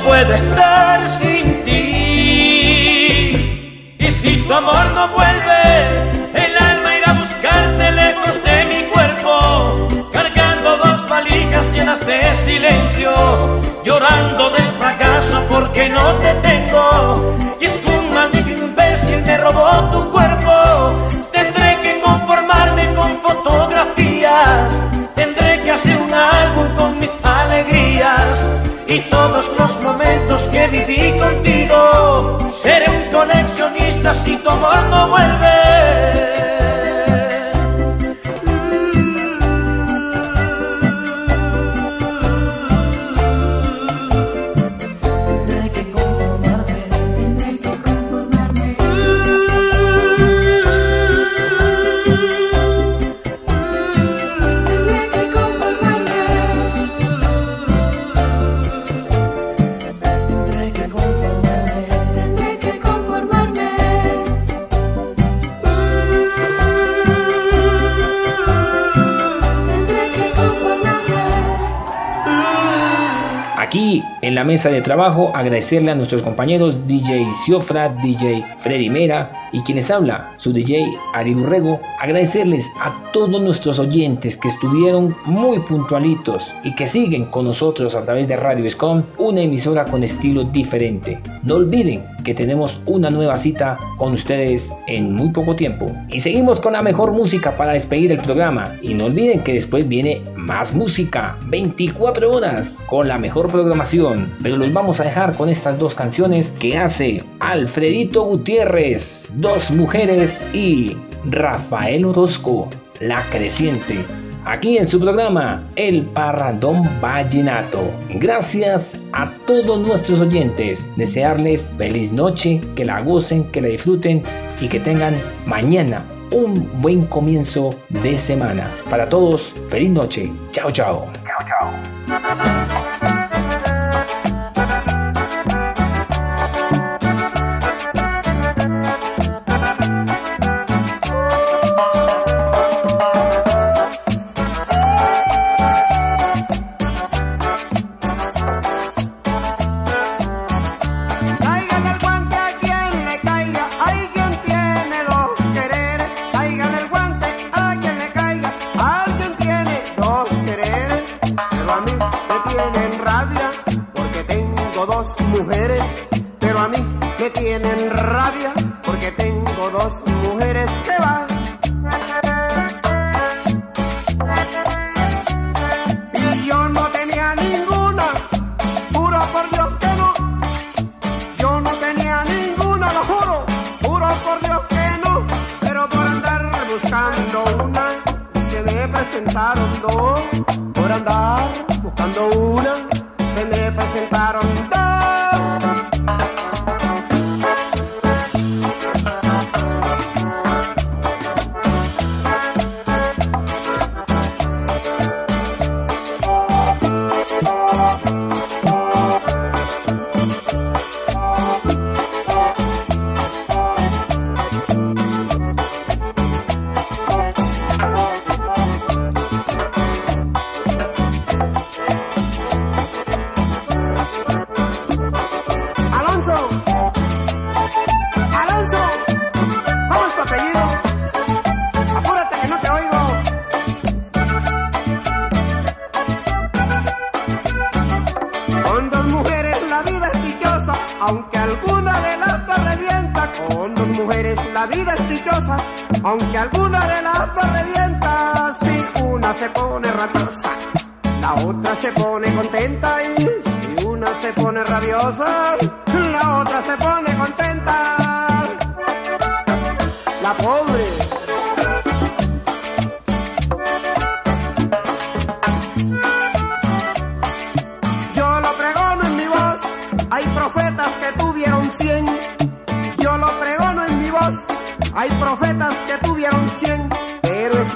puedo estar sin ti. Y si tu amor no vuelve, el alma irá a buscarte lejos de mi cuerpo, cargando dos valijas llenas de silencio, llorando del fracaso porque no te y todos los momentos que viví contigo. Seré un coleccionista si tu amor no vuelve. Mesa de trabajo agradecerle a nuestros compañeros DJ Ciofra, DJ Freddy Mera y quienes habla, su DJ Ari Urrego, agradecerles a todos nuestros oyentes que estuvieron muy puntualitos y que siguen con nosotros a través de Radio Escom, una emisora con estilo diferente. No olviden que tenemos una nueva cita con ustedes en muy poco tiempo. Y seguimos con la mejor música para despedir el programa. Y no olviden que después viene más música, 24 horas, con la mejor programación. Pero los vamos a dejar con estas dos canciones que hace Alfredito Gutiérrez, Dos Mujeres y Rafael Orozco, La Creciente aquí en su programa El Parrandón Vallenato. Gracias a todos nuestros oyentes. Desearles feliz noche, que la gocen, que la disfruten y que tengan mañana un buen comienzo de semana. Para todos, feliz noche. Chao, chao. Chao, chao.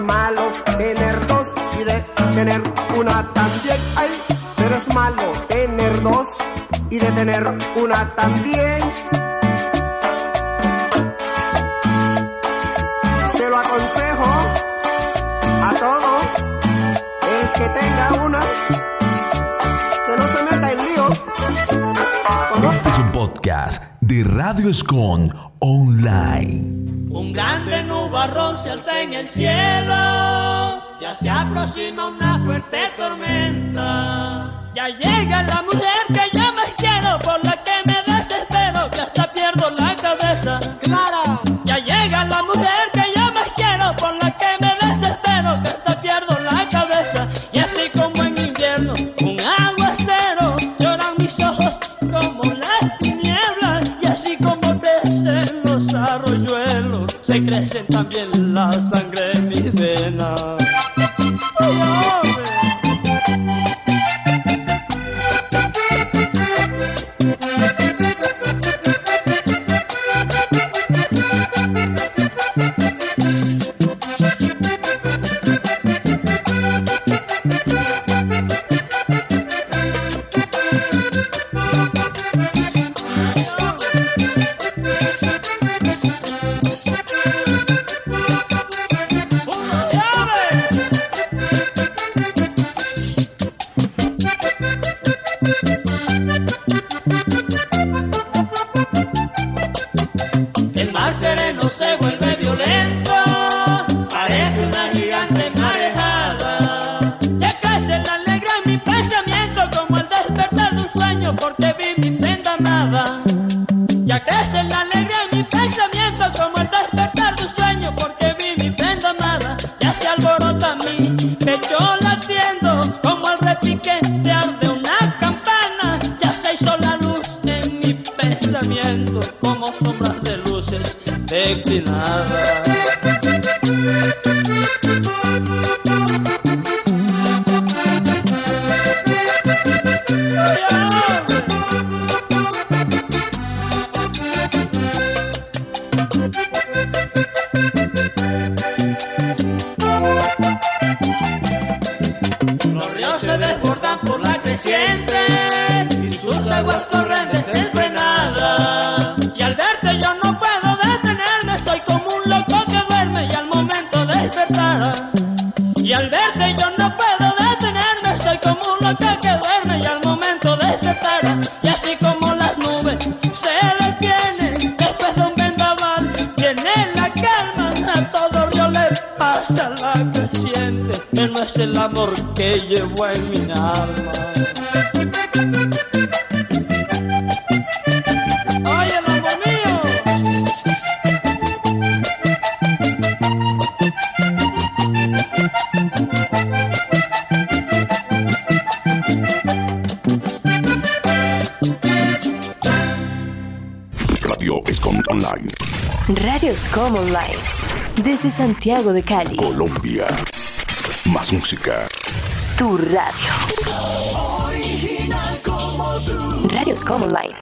Malo tener dos y de tener una también. Ay, pero es malo tener dos y de tener una también. Se lo aconsejo a todo el que tenga una que no se meta en líos de Radio Escon Online. Un grande nubarrón se alza en el cielo, ya se aproxima una fuerte tormenta. Ya llega la mujer que yo más quiero, por la que me se crecen también la sangre en mis venas. desde Santiago de Cali. Colombia. Más música. Tu radio. Original como tú. Radios Line.